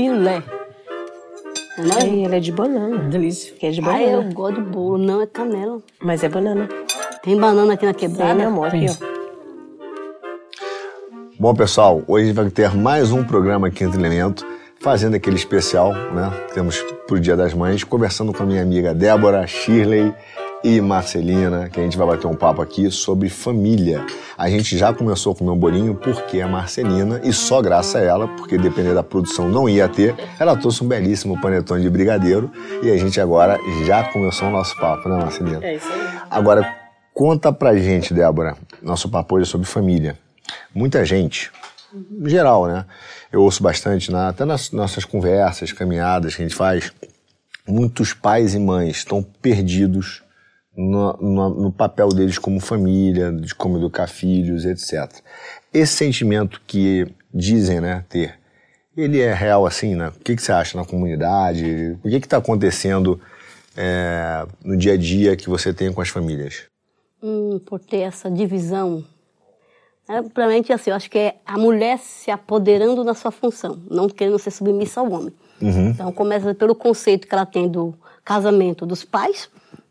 filé. Não é? Ele é de banana. Delícia. Que é de Ah, banana. eu gosto de bolo, não é canela. Mas é banana. Tem banana aqui na Tem, quebrada. meu amor. Aqui, ó. Bom, pessoal, hoje vai ter mais um programa aqui entre Elemento, fazendo aquele especial, né? que Temos pro Dia das Mães, conversando com a minha amiga Débora, Shirley e Marcelina, que a gente vai bater um papo aqui sobre família. A gente já começou com o meu bolinho porque a Marcelina, e só graças a ela, porque depender da produção não ia ter, ela trouxe um belíssimo panetone de brigadeiro e a gente agora já começou o nosso papo, né, Marcelina? É isso aí. Agora, conta pra gente, Débora, nosso papo hoje é sobre família. Muita gente, em geral, né? Eu ouço bastante, na- até nas nossas conversas, caminhadas que a gente faz, muitos pais e mães estão perdidos no, no- no papel deles como família, de como educar filhos, etc. Esse sentimento que dizem né, ter, ele é real assim, né? O que, que você acha na comunidade? O que está acontecendo é, no dia a dia que você tem com as famílias? Hum, por ter essa divisão. É, assim, eu acho que é a mulher se apoderando da sua função, não querendo ser submissa ao homem. Então começa pelo conceito que ela tem do casamento dos pais,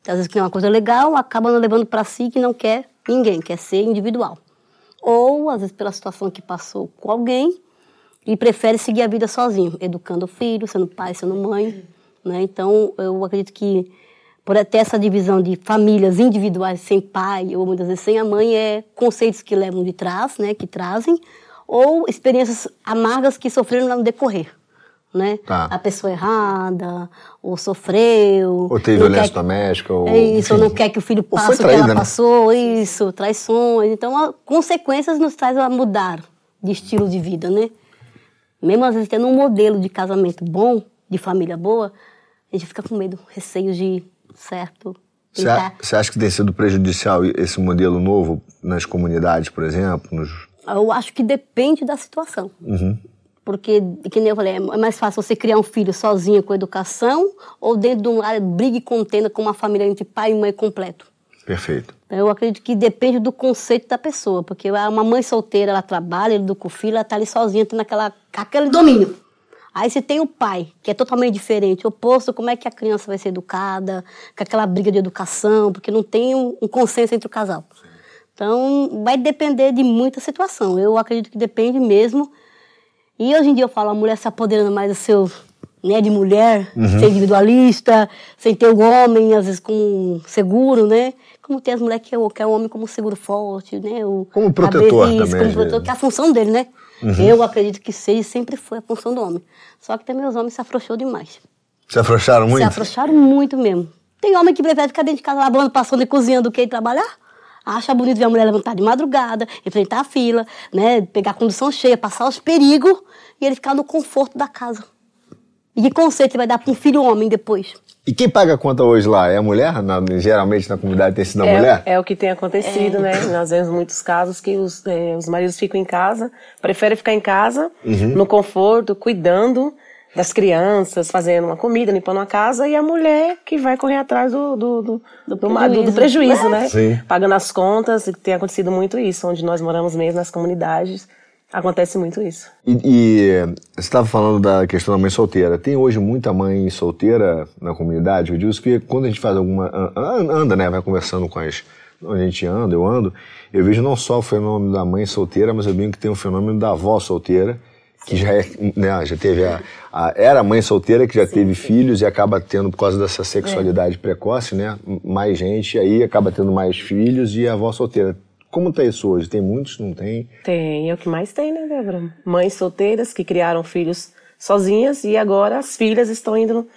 às vezes que é uma coisa legal, acaba levando para si que não quer ninguém, quer ser individual. Ou às vezes pela situação que passou com alguém e prefere seguir a vida sozinho, educando o filho, sendo pai, sendo mãe. Né? Então, eu acredito que por ter essa divisão de famílias individuais sem pai ou muitas vezes sem a mãe, é conceitos que levam de trás, né, que trazem, ou experiências amargas que sofreram no decorrer. Né? Tá. A pessoa errada, ou sofreu. Ou teve violência quer- doméstica, ou, É isso, ou não quer que o filho passe foi o que traída, ela né? passou, isso, traições. Então, a- consequências nos traz a mudar de estilo de vida, né? Mesmo às vezes tendo um modelo de casamento bom, de família boa, a gente fica com medo, receio de, certo, Você acha que tem sido prejudicial esse modelo novo nas comunidades, por exemplo? Nos... Eu acho que depende da situação. Porque, que nem eu falei, é mais fácil você criar um filho sozinho com educação ou dentro de um área briga e contenda com uma família entre pai e mãe completo. Perfeito. Eu acredito que depende do conceito da pessoa, porque uma mãe solteira, ela trabalha, ela educa o filho, ela tá ali sozinha, tendo aquela, aquele domínio. Aí você tem o pai, que é totalmente diferente, oposto, como é que a criança vai ser educada, com aquela briga de educação, porque não tem um, um consenso entre o casal. Então, vai depender de muita situação. Eu acredito que depende mesmo. E hoje em dia eu falo, a mulher se apoderando mais do seu, né, de mulher, ser individualista, sem ter o homem, às vezes, como seguro, né? Como tem as mulheres que é o, que é o homem como seguro forte, né? O, Como protetor cabeça, também, Como protetor, que é a função dele, né? Eu acredito que seja e sempre foi a função do homem. Só que também os homens se afrouxou demais. Se afrouxaram muito? Se afrouxaram muito mesmo. Tem homem que prefere ficar dentro de casa lavando, passando e cozinhando do que ir trabalhar. Acha bonito ver a mulher levantar de madrugada, enfrentar a fila, né, pegar a condução cheia, passar os perigos e ele ficar no conforto da casa. E que conceito vai dar para um filho homem depois? E quem paga a conta hoje lá? É a mulher? Na- geralmente na comunidade tem sido a mulher? É, é o que tem acontecido, né? Nós vemos muitos casos que os, eh, os maridos ficam em casa, preferem ficar em casa, no conforto, cuidando das crianças, fazendo uma comida, limpando uma casa, e a mulher que vai correr atrás do, do, do, do, do- do prejuízo, né? Sim. Pagando as contas, e tem acontecido muito isso, onde nós moramos mesmo, nas comunidades, acontece muito isso. E, e você estava falando da questão da mãe solteira. Tem hoje muita mãe solteira na comunidade? Eu digo isso que quando a gente faz alguma. an- an- anda, né? Vai conversando com as. Onde a gente anda, eu ando, eu vejo não só o fenômeno da mãe solteira, mas eu vejo que tem o fenômeno da avó solteira, que já é, né, já teve a, a- era mãe solteira que já teve filhos e acaba tendo por causa dessa sexualidade precoce, né, mais gente aí acaba tendo mais filhos e a avó solteira. Como tá isso hoje? Tem muitos, não tem? Tem, é o que mais tem, né, Débora? Mães solteiras que criaram filhos sozinhas e agora as filhas estão indo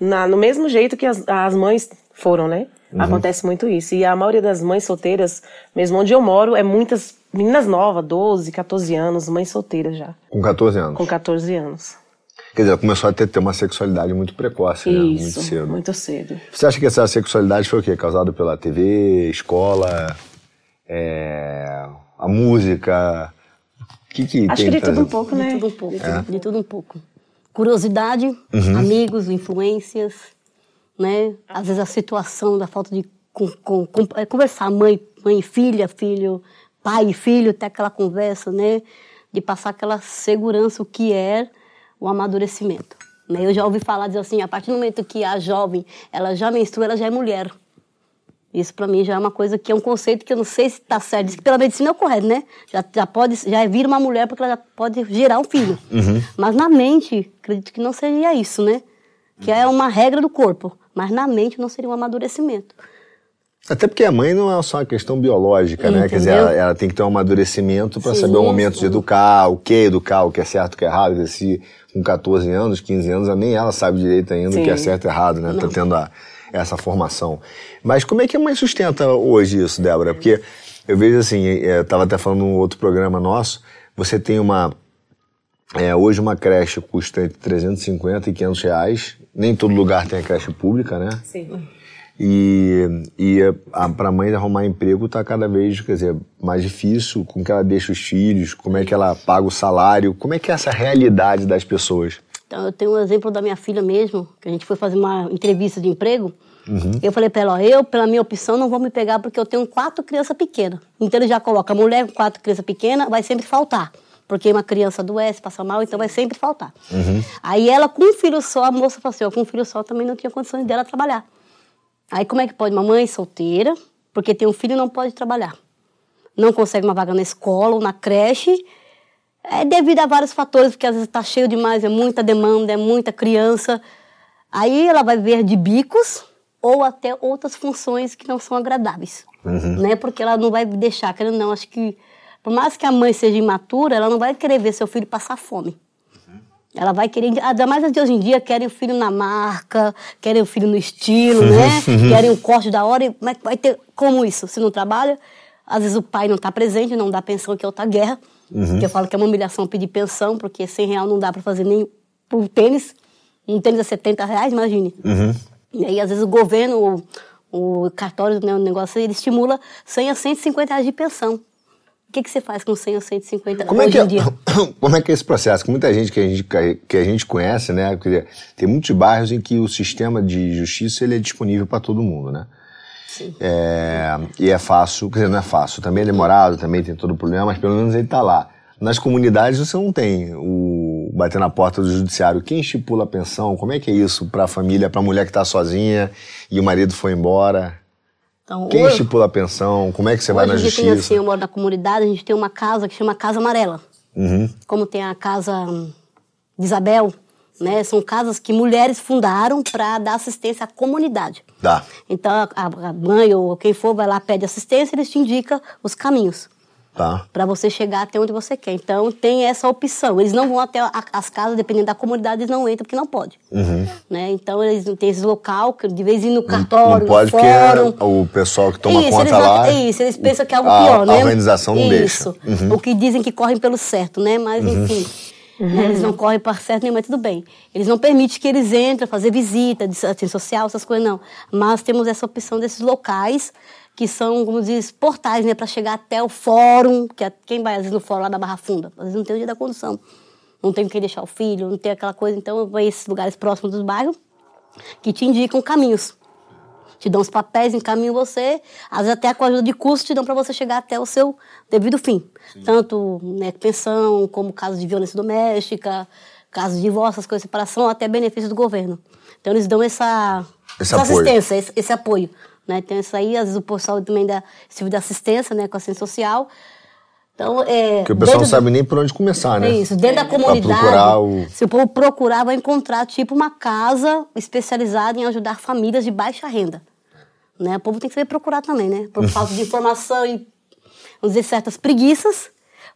na- no mesmo jeito que as, as mães foram, né? Acontece muito isso. E a maioria das mães solteiras, mesmo onde eu moro, é muitas meninas novas, 12, 14 anos, mães solteiras já, Com 14 anos. com 14 anos. Quer dizer, ela começou a ter, ter uma sexualidade muito precoce, né? Muito Isso, cedo. muito cedo. Você acha que essa sexualidade foi o quê? Causada pela TV, escola, é, a música? O que, que Acho tem que de tudo trazido? um pouco, De né? tudo um pouco. De tudo um pouco. Curiosidade, amigos, influências, né? Às vezes a situação da falta de com- com- com- é, conversar, mãe, mãe e filha, filho, pai e filho, ter aquela conversa, né? De passar aquela segurança, o que é o amadurecimento. Né? Eu já ouvi falar dizer assim, a partir do momento que a jovem ela já menstrua, ela já é mulher. Isso para mim já é uma coisa que é um conceito que eu não sei se está certo. Diz que pela medicina é o correto, né? Já, já pode, já vira uma mulher porque ela já pode gerar um filho. Uhum. Mas na mente, acredito que não seria isso, né? Que é uma regra do corpo. Mas na mente não seria um amadurecimento. Até porque a mãe não é só uma questão biológica, Entendeu? né? Quer dizer, ela, ela, tem que ter um amadurecimento para saber o momento de educar, o que educar, o que é certo, o que é errado. Se com 14 anos, 15 anos, nem ela sabe direito ainda Sim. o que é certo e errado, né? Tá não. Tá tendo a, essa formação. Mas como é que a mãe sustenta hoje isso, Débora? Porque eu vejo assim, eu é, estava até falando num outro programa nosso, você tem uma. É, hoje uma creche custa entre 350 e 500 reais. Nem todo lugar tem a creche pública, né? Sim. E, e para a mãe arrumar emprego está cada vez quer dizer, mais difícil, como que ela deixa os filhos, como é que ela paga o salário, como é que é essa realidade das pessoas? Então, eu tenho um exemplo da minha filha mesmo, que a gente foi fazer uma entrevista de emprego. Uhum. Eu falei para ela, ó, eu, pela minha opção, não vou me pegar porque eu tenho quatro crianças pequenas. Então ele já coloca, mulher com quatro crianças pequenas vai sempre faltar. Porque uma criança adoece, passa mal, então vai sempre faltar. Uhum. Aí ela, com um filho só, a moça falou assim, ó, com um filho só também não tinha condições dela trabalhar. Aí como é que pode? Uma mãe solteira, porque tem um filho não pode trabalhar. Não consegue uma vaga na escola ou na creche, é devido a vários fatores, porque às vezes está cheio demais, é muita demanda, é muita criança. Aí ela vai ver de bicos ou até outras funções que não são agradáveis. Uhum. Né? Porque ela não vai deixar, querendo não, acho que por mais que a mãe seja imatura, ela não vai querer ver seu filho passar fome. Ela vai querer, ainda mais as de hoje em dia, querem o filho na marca, querem o filho no estilo, né? Uhum. Querem o corte da hora. E vai ter como isso? Se não trabalha, às vezes o pai não está presente, não dá pensão, que é outra guerra. Uhum. Que eu falo que é uma humilhação pedir pensão, porque 100 reais não dá para fazer nem por tênis. Um tênis é 70 reais, imagine. Uhum. E aí, às vezes, o governo, o, o cartório, né, o negócio, ele estimula 100 a 150 reais de pensão. O que, que você faz com 100 ou 150 como é hoje é, em dia? Como é que é esse processo? Com muita gente que a gente, que a gente conhece, né? Porque tem muitos bairros em que o sistema de justiça ele é disponível para todo mundo, né? É, e é fácil, quer dizer, não é fácil, também é demorado, também tem todo o problema, mas pelo menos ele está lá. Nas comunidades você não tem o bater na porta do judiciário. Quem estipula a pensão? Como é que é isso para a família, para a mulher que está sozinha e o marido foi embora? Então, Quem hoje, estipula a pensão? Como é que você vai na justiça? Tem, assim, eu moro na comunidade, a gente tem uma casa que chama Casa Amarela. Uhum. Como tem a casa de Isabel, né? São casas que mulheres fundaram para dar assistência à comunidade. Dá. Então a, a, mãe ou quem for vai lá pede assistência, eles te indicam os caminhos. Tá. Para você chegar até onde você quer. Então tem essa opção. Eles não vão até a, as casas, dependendo da comunidade, eles não entram porque não pode. Uhum. Né? Então eles têm esse local que de vez em no cartório, não, não pode porque o pessoal que toma isso, conta eles, lá. Isso, eles pensam que é algo a, pior, né? A organização não isso. deixa. Uhum. O que dizem que correm pelo certo, né? Mas uhum. enfim. Né? Eles não correm para certo nenhum, mas tudo bem. Eles não permitem que eles entrem, fazer visita, de assistência social, essas coisas, não. Mas temos essa opção desses locais que são, como diz, portais, né, para chegar até o fórum, que é, quem vai às vezes no fórum lá da Barra Funda, às vezes não tem o dia da condução, não tem quem deixar o filho, não tem aquela coisa, então vai esses lugares próximos dos bairros que te indicam caminhos. Te dão os papéis, encaminham você, às vezes até com a ajuda de custo te dão para você chegar até o seu devido fim. Sim. Tanto né, pensão, como casos de violência doméstica, casos de divórcio, essas coisas, separação, até benefício do governo. Então eles dão essa, essa assistência, esse, esse apoio. Né? Tem isso aí, às vezes o pessoal também dá serviço de assistência, né, com assistência social. Então, é, Porque o pessoal não sabe nem por onde começar, né? É isso, dentro da comunidade, o... se o povo procurar, vai encontrar tipo uma casa especializada em ajudar famílias de baixa renda. Né? O povo tem que saber procurar também, né? Por falta de informação e, vamos dizer, certas preguiças,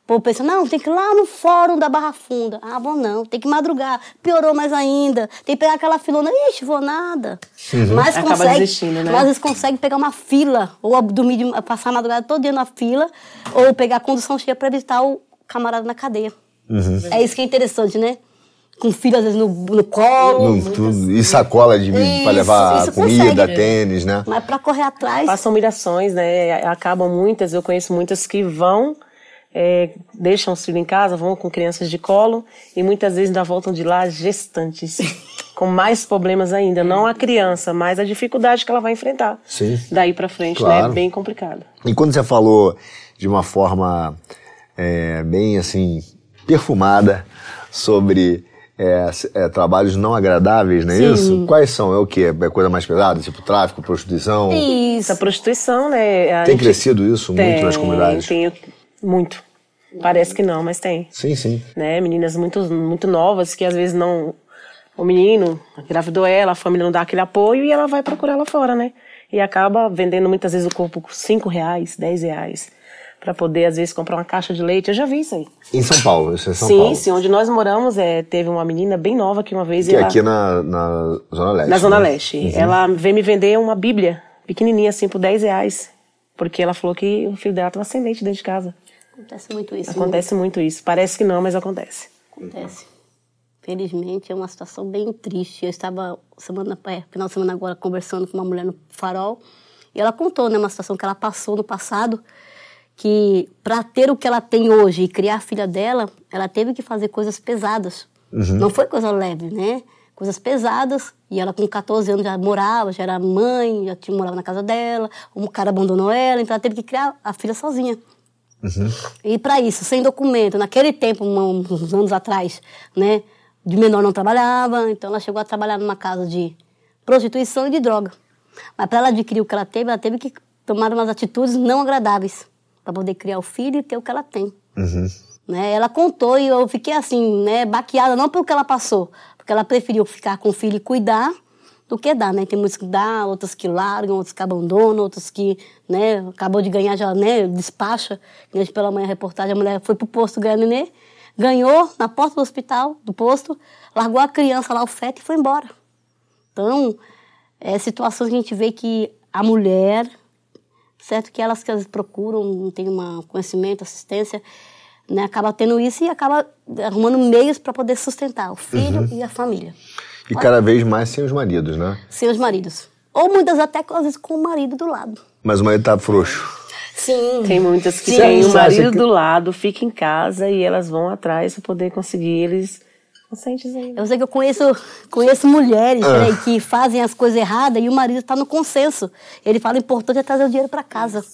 povo pensa, não, tem que ir lá no fórum da Barra Funda. Ah, vou não, tem que madrugar. Piorou mais ainda. Tem que pegar aquela filona. Ixi, vou nada. Uhum. Mas Acaba consegue, né? Mas às vezes consegue pegar uma fila, ou dormir, de, passar a madrugada todo dia na fila, ou pegar a condução cheia para visitar o camarada na cadeia. Uhum. É isso que é interessante, né? com filho às vezes no, no colo. No, tudo, e sacola de para levar isso comida, consegue. tênis, né? Mas para correr atrás. Passam humilhações, né? Acabam muitas, eu conheço muitas que vão é, deixam os filhos em casa, vão com crianças de colo e muitas vezes ainda voltam de lá gestantes, com mais problemas ainda. Não a criança, mas a dificuldade que ela vai enfrentar Sim. daí para frente, né? claro. né? É bem complicado. E quando você falou de uma forma é, bem assim perfumada sobre é, é, trabalhos não agradáveis, não é Sim. isso? Quais são? É o quê? É coisa mais pesada, tipo tráfico, prostituição? Isso, a prostituição, né? A tem gente... crescido isso tem, muito nas comunidades? Tem, muito. Parece que não, mas tem. Sim, sim. Né? Meninas muito, muito novas que às vezes não. O menino engravidou ela, a família não dá aquele apoio e ela vai procurar lá fora, né? E acaba vendendo muitas vezes o corpo por 5 reais, 10 reais para poder, às vezes, comprar uma caixa de leite. Eu já vi isso aí. Em São Paulo, isso é São sim, Paulo? Sim, onde nós moramos, é, teve uma menina bem nova que uma vez... Que é aqui na, na Zona Leste. Na Zona né? Leste. Uhum. Ela veio me vender uma bíblia, pequenininha assim, por 10 reais. Porque ela falou que o filho dela estava sem leite dentro de casa. Acontece muito isso. Acontece muito, muito isso. Parece que não, mas acontece. Acontece. Felizmente, é uma situação bem triste. Eu estava, semana, é, final de semana agora, conversando com uma mulher no farol, e ela contou, né, uma situação que ela passou no passado, que para ter o que ela tem hoje e criar a filha dela, ela teve que fazer coisas pesadas. Uhum. Não foi coisa leve, né? Coisas pesadas. E ela com 14 anos já morava, já era mãe, já tinha, morava na casa dela. Um cara abandonou ela, então ela teve que criar a filha sozinha. Uhum. E para isso, sem documento, naquele tempo, uns anos atrás, né? De menor não trabalhava, então ela chegou a trabalhar numa casa de prostituição e de droga. Mas para ela adquirir o que ela teve, ela teve que tomar umas atitudes não agradáveis para poder criar o filho e ter o que ela tem. Uhum. Né? Ela contou e eu fiquei assim, né, baqueada, não pelo que ela passou, porque ela preferiu ficar com o filho e cuidar do que dar, né? Tem muitos que dá, outros que largam, outros que abandonam, outros que, né, acabou de ganhar já, né, despacha. Hoje pela manhã a reportagem, a mulher foi pro posto ganhar nenê, ganhou na porta do hospital, do posto, largou a criança lá, o feto, e foi embora. Então, é situações que a gente vê que a mulher, certo? Que elas que elas procuram, não tem um conhecimento, assistência, né? Acaba tendo isso e acaba arrumando meios para poder sustentar o filho uhum. e a família. E cada vez mais sem os maridos, né? Sem os maridos. Ou muitas até, às vezes, com o marido do lado. Mas o marido tá frouxo. Sim. Tem muitas que têm o marido que... do lado, fica em casa e elas vão atrás para poder conseguir eles conscientes ainda. Eu sei que eu conheço, conheço mulheres ah. né, que fazem as coisas erradas e o marido está no consenso. Ele fala: o importante é trazer o dinheiro para casa.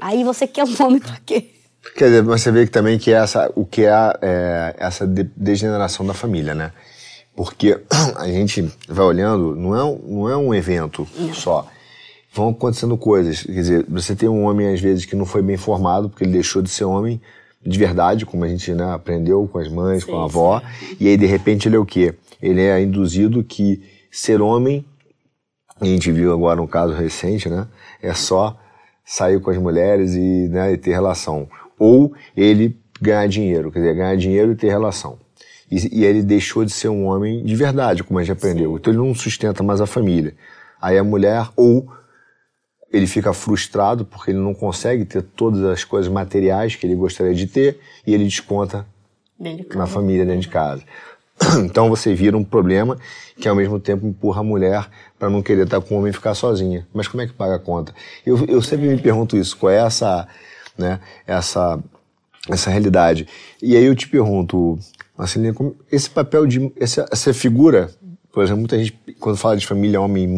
Aí você quer um homem para quê? Quer dizer, você vê que também que é essa, o que é, é essa degeneração da família, né? Porque a gente vai olhando, não é, não é um evento não. só. Vão acontecendo coisas. Quer dizer, você tem um homem, às vezes, que não foi bem formado, porque ele deixou de ser homem, de verdade, como a gente né, aprendeu com as mães, sim, com a avó. Sim. E aí, de repente, ele é o quê? Ele é induzido que ser homem, a gente viu agora um caso recente, né? É só sair com as mulheres e, né, e ter relação. Ou ele ganhar dinheiro, quer dizer, ganhar dinheiro e ter relação. E, e ele deixou de ser um homem de verdade, como a gente aprendeu. Sim. Então ele não sustenta mais a família. Aí a mulher, ou ele fica frustrado porque ele não consegue ter todas as coisas materiais que ele gostaria de ter e ele desconta de na família dentro de casa. Então você vira um problema que ao mesmo tempo empurra a mulher para não querer estar com o homem e ficar sozinha. Mas como é que paga a conta? Eu, eu sempre me pergunto isso, qual é essa, né, essa, essa realidade? E aí eu te pergunto, Marcelinha, esse papel de, essa, essa figura por exemplo, muita gente, quando fala de família homem,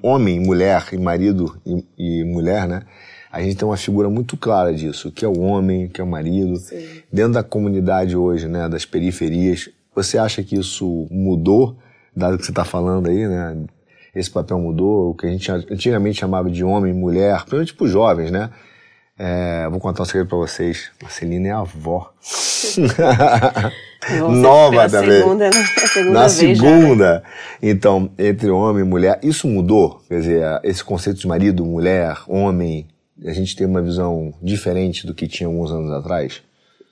homem mulher e marido e, e, mulher, né? A gente tem uma figura muito clara disso, que é o homem, que é o marido. Sim. Dentro da comunidade hoje, né, das periferias, você acha que isso mudou, dado que você está falando aí, né? Esse papel mudou, o que a gente antigamente chamava de homem e mulher, principalmente para os jovens, né? É, vou contar um segredo para vocês. Marcelina é a avó. Nova também. Segunda, né? segunda Na segunda. Já. Então, entre homem e mulher, isso mudou? Quer dizer, esse conceito de marido, mulher, homem, a gente tem uma visão diferente do que tinha alguns anos atrás?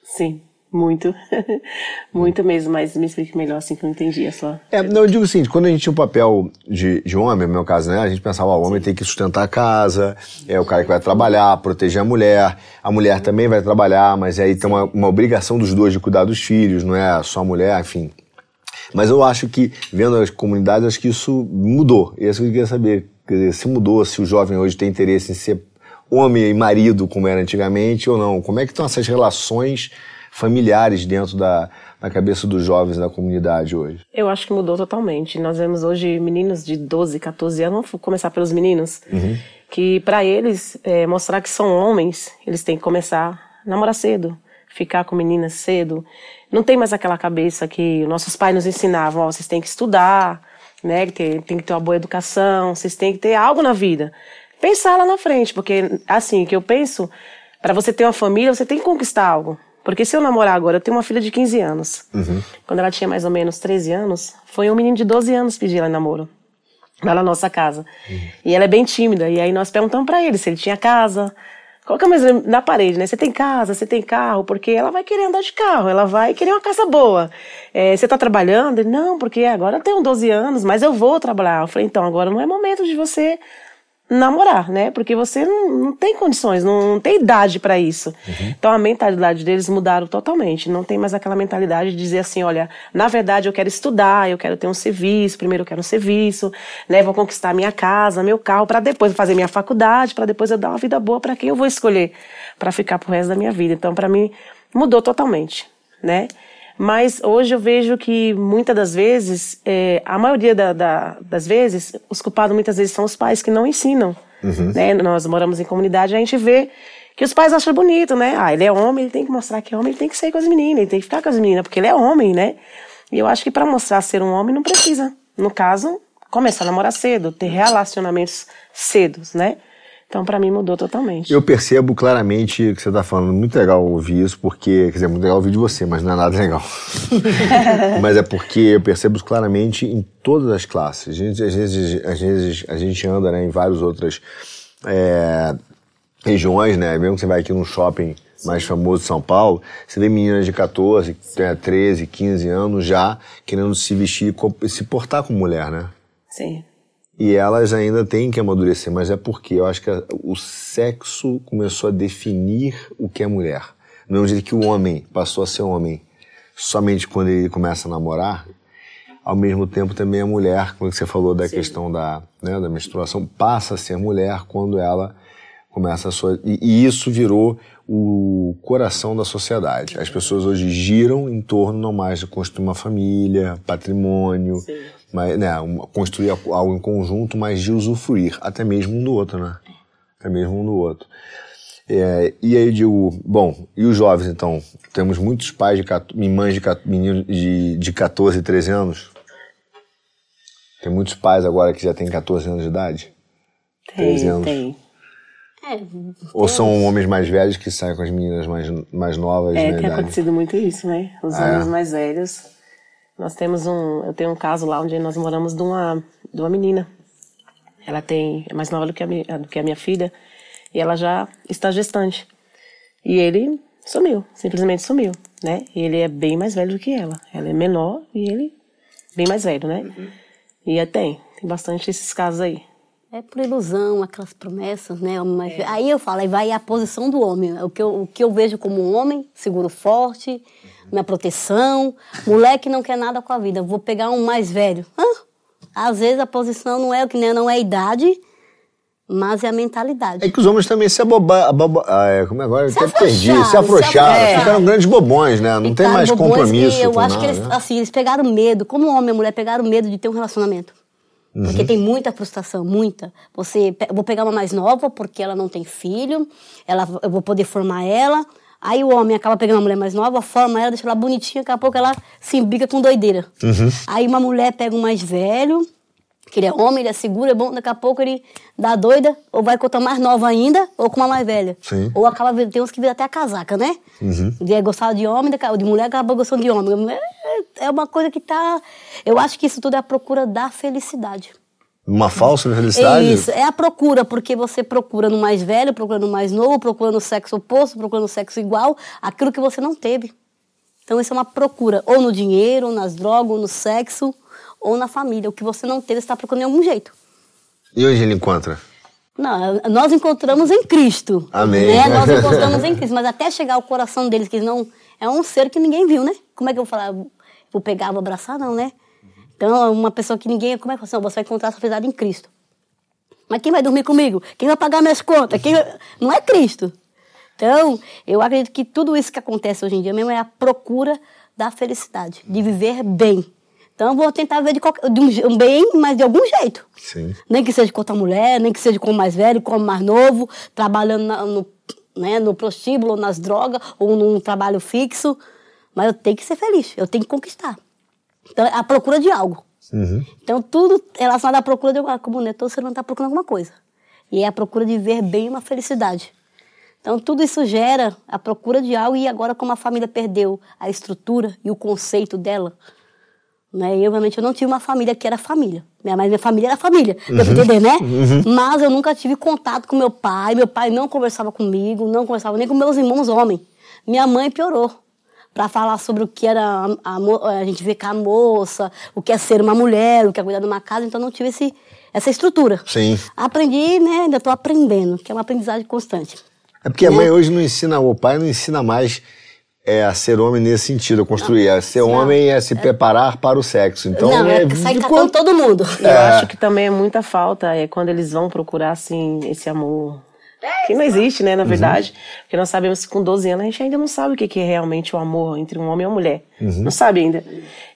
Sim. Muito. Muito mesmo, mas me explique melhor assim que eu não entendi a sua. É, não, eu digo assim, quando a gente tinha o um papel de, de homem, no meu caso, né? A gente pensava, ó, o homem Sim. tem que sustentar a casa, é o cara que vai trabalhar, proteger a mulher. A mulher também vai trabalhar, mas aí tem uma, uma obrigação dos dois de cuidar dos filhos, não é só a mulher, enfim. Mas eu acho que, vendo as comunidades, acho que isso mudou. E é isso que eu queria saber. Quer dizer, se mudou, se o jovem hoje tem interesse em ser homem e marido, como era antigamente, ou não. Como é que estão essas relações familiares dentro da, cabeça dos jovens da comunidade hoje? Eu acho que mudou totalmente. Nós vemos hoje meninos de 12, 14 anos, vamos começar pelos meninos, uhum. que para eles é, mostrar que são homens, eles têm que começar a namorar cedo, ficar com meninas cedo. Não tem mais aquela cabeça que nossos pais nos ensinavam, ó, vocês têm que estudar, né? Tem, tem que ter uma boa educação, vocês têm que ter algo na vida. Pensar lá na frente, porque assim, que eu penso, para você ter uma família, você tem que conquistar algo. Porque se eu namorar agora, eu tenho uma filha de 15 anos. Uhum. Quando ela tinha mais ou menos 13 anos, foi um menino de 12 anos pedir ela em namoro. Lá na nossa casa. Uhum. E ela é bem tímida. E aí nós perguntamos para ele se ele tinha casa. Coloca mais na parede, né? Você tem casa, você tem carro, porque ela vai querer andar de carro, ela vai querer uma casa boa. É, você tá trabalhando? Não, porque agora eu tenho 12 anos, mas eu vou trabalhar. Eu falei, então, agora não é momento de você namorar, né? Porque você não, não tem condições, não, não tem idade para isso. Uhum. Então a mentalidade deles mudaram totalmente. Não tem mais aquela mentalidade de dizer assim, olha, na verdade eu quero estudar, eu quero ter um serviço, primeiro eu quero um serviço, né? Vou conquistar minha casa, meu carro, para depois fazer minha faculdade, para depois eu dar uma vida boa para quem eu vou escolher para ficar pro resto da minha vida. Então para mim mudou totalmente, né? Mas hoje eu vejo que muitas das vezes, é, a maioria da, da, das vezes, os culpados muitas vezes são os pais que não ensinam. Uhum. Né? Nós moramos em comunidade, a gente vê que os pais acham bonito, né? Ah, ele é homem, ele tem que mostrar que é homem, ele tem que sair com as meninas, ele tem que ficar com as meninas, porque ele é homem, né? E eu acho que para mostrar ser um homem não precisa. No caso, começar a namorar cedo, ter relacionamentos cedos, né? Então, para mim, mudou totalmente. Eu percebo claramente que você está falando. Muito legal ouvir isso, porque. Quer dizer, muito legal ouvir de você, mas não é nada legal. mas é porque eu percebo isso claramente em todas as classes. Às, vezes, às vezes a gente anda né, em várias outras é, regiões, né? Mesmo que você vai aqui num shopping mais famoso de São Paulo, você vê meninas de 14, 13, 15 anos já querendo se vestir, se portar como mulher, né? Sim. E elas ainda têm que amadurecer, mas é porque eu acho que o sexo começou a definir o que é mulher. Do mesmo jeito que o homem passou a ser homem somente quando ele começa a namorar, ao mesmo tempo também a mulher, como você falou da Sim. questão da, né, da menstruação, passa a ser mulher quando ela começa a sua. E, e, isso virou o coração da sociedade. As pessoas hoje giram em torno não mais de construir uma família, patrimônio. Sim mas, né, construir algo em conjunto, mas de usufruir, até mesmo um do outro, né? Até mesmo um do outro. É, e aí eu digo, bom, e os jovens então? Temos muitos pais de mães de meninos de, de 14 e 13 anos? Tem muitos pais agora que já têm 14 anos de idade? Tem, 13 anos. tem. É, Ou são homens mais velhos que saem com as meninas mais, mais novas? É, tem idade? acontecido muito isso, né? Os ah, homens é. mais velhos nós temos um, eu tenho um caso lá onde nós moramos de uma, de uma menina. Ela tem, é mais nova do que, a minha, do que a minha filha, e ela já está gestante. E ele sumiu, simplesmente sumiu, né? E ele é bem mais velho do que ela. Ela é menor e ele bem mais velho, né? Uhum. E é, tem, tem bastante esses casos aí. É por ilusão, aquelas promessas, né? Mas, é. Aí eu falo, aí vai a posição do homem. O que eu, o que eu vejo como um homem, seguro forte, minha proteção. Moleque não quer nada com a vida. Vou pegar um mais velho. Hã? Às vezes a posição não é o que nem não é a idade, mas é a mentalidade. É que os homens também se abobar, ah, é, como é agora? Se até perdi, se afrouxaram, se ficaram grandes bobões, né? Não tem mais compromisso. eu acho nada, que eles, né? assim, eles pegaram medo, como homem e mulher pegaram medo de ter um relacionamento. Uhum. Porque tem muita frustração, muita. Você, vou pegar uma mais nova porque ela não tem filho, ela, eu vou poder formar ela, Aí o homem acaba pegando uma mulher mais nova, forma ela, deixa ela bonitinha, daqui a pouco ela se embica com doideira. Uhum. Aí uma mulher pega um mais velho, que ele é homem, ele é seguro, é bom, daqui a pouco ele dá doida, ou vai com outra mais nova ainda, ou com uma mais velha. Sim. Ou acaba, tem uns que viram até a casaca, né? Uhum. De gostar de homem, de mulher acaba gostando de homem. É, é uma coisa que tá... Eu acho que isso tudo é a procura da felicidade. Uma falsa felicidade? Isso, é a procura, porque você procura no mais velho, procura no mais novo, procura no sexo oposto, procura no sexo igual, aquilo que você não teve. Então isso é uma procura, ou no dinheiro, ou nas drogas, ou no sexo, ou na família. O que você não teve, você está procurando de algum jeito. E hoje ele encontra? Não, nós encontramos em Cristo. Amém. Né? Nós encontramos em Cristo, mas até chegar ao coração deles, que eles não. É um ser que ninguém viu, né? Como é que eu vou falar? Vou pegar, vou abraçar? Não, né? Então, uma pessoa que ninguém. Como é que assim, você vai encontrar a sua felicidade em Cristo? Mas quem vai dormir comigo? Quem vai pagar minhas contas? Quem vai... Não é Cristo. Então, eu acredito que tudo isso que acontece hoje em dia mesmo é a procura da felicidade, de viver bem. Então, eu vou tentar ver de, qualquer, de um, bem, mas de algum jeito. Sim. Nem que seja com outra mulher, nem que seja com o mais velho, com o mais novo, trabalhando na, no, né, no prostíbulo, nas drogas, ou num trabalho fixo, mas eu tenho que ser feliz, eu tenho que conquistar. Então, é a procura de algo. Uhum. Então, tudo relacionado à procura de alguma coisa. Como né, todo ser humano está procurando alguma coisa. E é a procura de ver bem uma felicidade. Então, tudo isso gera a procura de algo. E agora, como a família perdeu a estrutura e o conceito dela, né? Eu, realmente, eu não tive uma família que era família. Minha, mas minha família era família, uhum. entender, né? Uhum. Mas eu nunca tive contato com meu pai. Meu pai não conversava comigo, não conversava nem com meus irmãos homens. Minha mãe piorou para falar sobre o que era a, a, a, gente ver com a moça, o que é ser uma mulher, o que é cuidar de uma casa, então não tive esse, essa estrutura. Sim. Aprendi, né? Ainda estou aprendendo, que é uma aprendizagem constante. É porque né? a mãe hoje não ensina, o pai não ensina mais é a ser homem nesse sentido, a construir. A ser não, homem é se é. preparar para o sexo. Então, não, é, é sair catando todo mundo. Eu é. acho que também é muita falta é quando eles vão procurar, assim, esse amor que não existe, né, na uhum. verdade. Uhum. Porque nós sabemos que com 12 anos a gente ainda não sabe o que é realmente o amor entre um homem e uma mulher. Uhum. Não sabe ainda.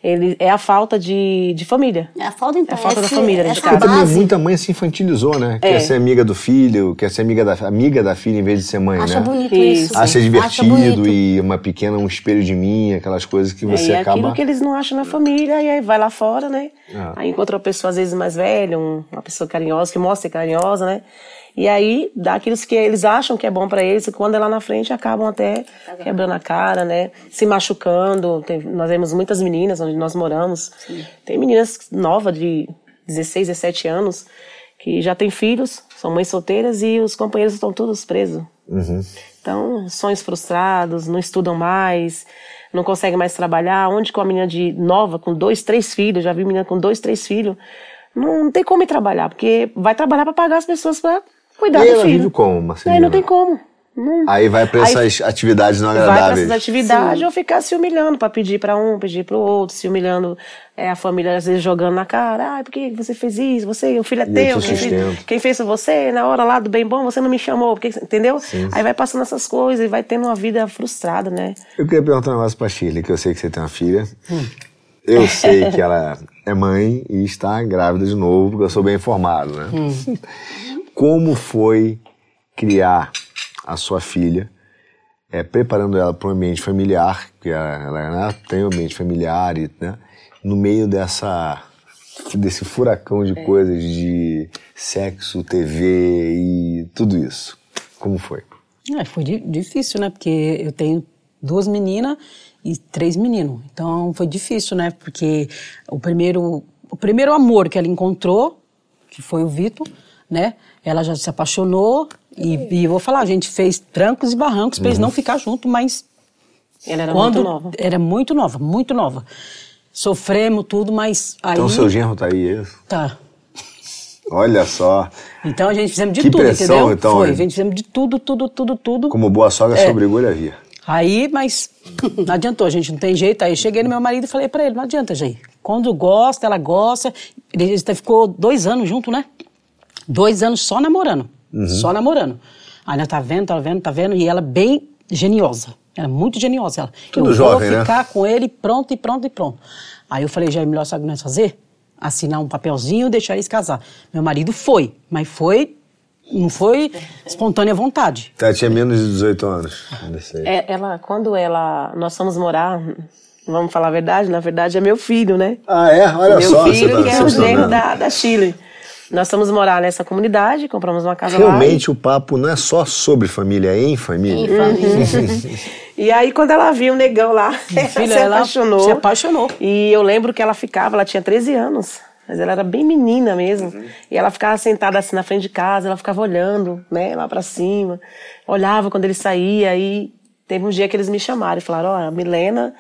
Ele, é a falta de, de família. É a falta, então. É a falta esse, da família, né, de casa. Também muita mãe se infantilizou, né? É. Quer ser amiga do filho, quer ser amiga da, amiga da filha em vez de ser mãe, Acha né? bonito isso. Acha divertido Acha e uma pequena, um espelho de mim, aquelas coisas que você é, e acaba... aquilo que eles não acham na família, e aí vai lá fora, né? Ah. Aí encontra uma pessoa às vezes mais velha, um, uma pessoa carinhosa, que mostra ser carinhosa, né? E aí dá aquilo que eles acham que é bom para eles e quando é lá na frente acabam até quebrando a cara, né? Se machucando. Tem, nós vemos muitas meninas onde nós moramos. Sim. Tem meninas novas de 16, 17 anos que já têm filhos, são mães solteiras e os companheiros estão todos presos. Uhum. Então, sonhos frustrados, não estudam mais, não conseguem mais trabalhar. Onde com a menina de nova, com dois, três filhos, já vi menina com dois, três filhos, não, não tem como ir trabalhar, porque vai trabalhar para pagar as pessoas para cuidar e do ela filho. vive como, Marcelina? Aí não tem como. Não. Aí vai para essas aí, atividades não agradáveis. Vai para essas atividades Sim. ou ficar se humilhando para pedir para um, pedir para o outro, se humilhando, é, a família às vezes jogando na cara, ah, por que você fez isso? Você, o filho é teu, quem fez, quem fez você, na hora lá do bem bom, você não me chamou, porque, entendeu? Sim. Aí vai passando essas coisas e vai tendo uma vida frustrada, né? Eu queria perguntar um negócio pra Shirley, que eu sei que você tem uma filha. Hum. Eu sei que ela é mãe e está grávida de novo, porque eu sou bem informado, né? Hum. como foi criar a sua filha, é, preparando ela para um ambiente familiar, que ela, ela tem um ambiente familiar, e, né, no meio dessa desse furacão de é. coisas de sexo, TV e tudo isso. Como foi? É, foi difícil, né? Porque eu tenho duas meninas e três meninos. Então foi difícil, né? Porque o primeiro, o primeiro amor que ela encontrou, que foi o Vitor, né? Ela já se apaixonou e, e eu vou falar, a gente fez trancos e barrancos para eles não uhum. ficar junto, mas ela era quando, muito nova. Era muito nova, muito nova. Sofremos tudo, mas aí... Então seu genro tá aí, é isso? Tá. Olha só. Então a gente fizemos de que tudo, pressão, entendeu? Então, Foi, a gente fizemos de tudo, tudo, tudo, tudo. Como boa sogra, é. sobre a via. Aí, mas não adiantou, a gente não tem jeito. Aí cheguei no meu marido e falei para ele, não adianta, gente. Quando gosta, ela gosta. Ele ficou dois anos junto, né? Dois anos só namorando. Uhum. Só namorando. Aí ela tá vendo, tá vendo, tá vendo. E ela bem geniosa. Ela é muito geniosa. Ela, Tudo eu jovem, vou ficar né? com ele pronto e pronto e pronto. Aí eu falei, já é melhor, sabe o que nós fazer? Assinar um papelzinho e deixar eles casar. Meu marido foi, mas foi não foi espontânea vontade. Ela tinha menos de 18 anos. É, ela, quando ela, nós fomos morar, vamos falar a verdade, na verdade é meu filho, né? Ah, é? Olha meu só. Meu filho tá, que é o genro da, da Chile. Nós fomos morar nessa comunidade, compramos uma casa Realmente, lá. Realmente o papo não é só sobre família, é em família. Em família. e aí, quando ela viu o negão lá, ela Filha, se apaixonou. se apaixonou. E eu lembro que ela ficava, ela tinha 13 anos. Mas ela era bem menina mesmo. Uhum. E ela ficava sentada assim na frente de casa, ela ficava olhando, né, lá para cima. Olhava quando ele saía. E teve um dia que eles me chamaram e falaram: Ó, oh, a Milena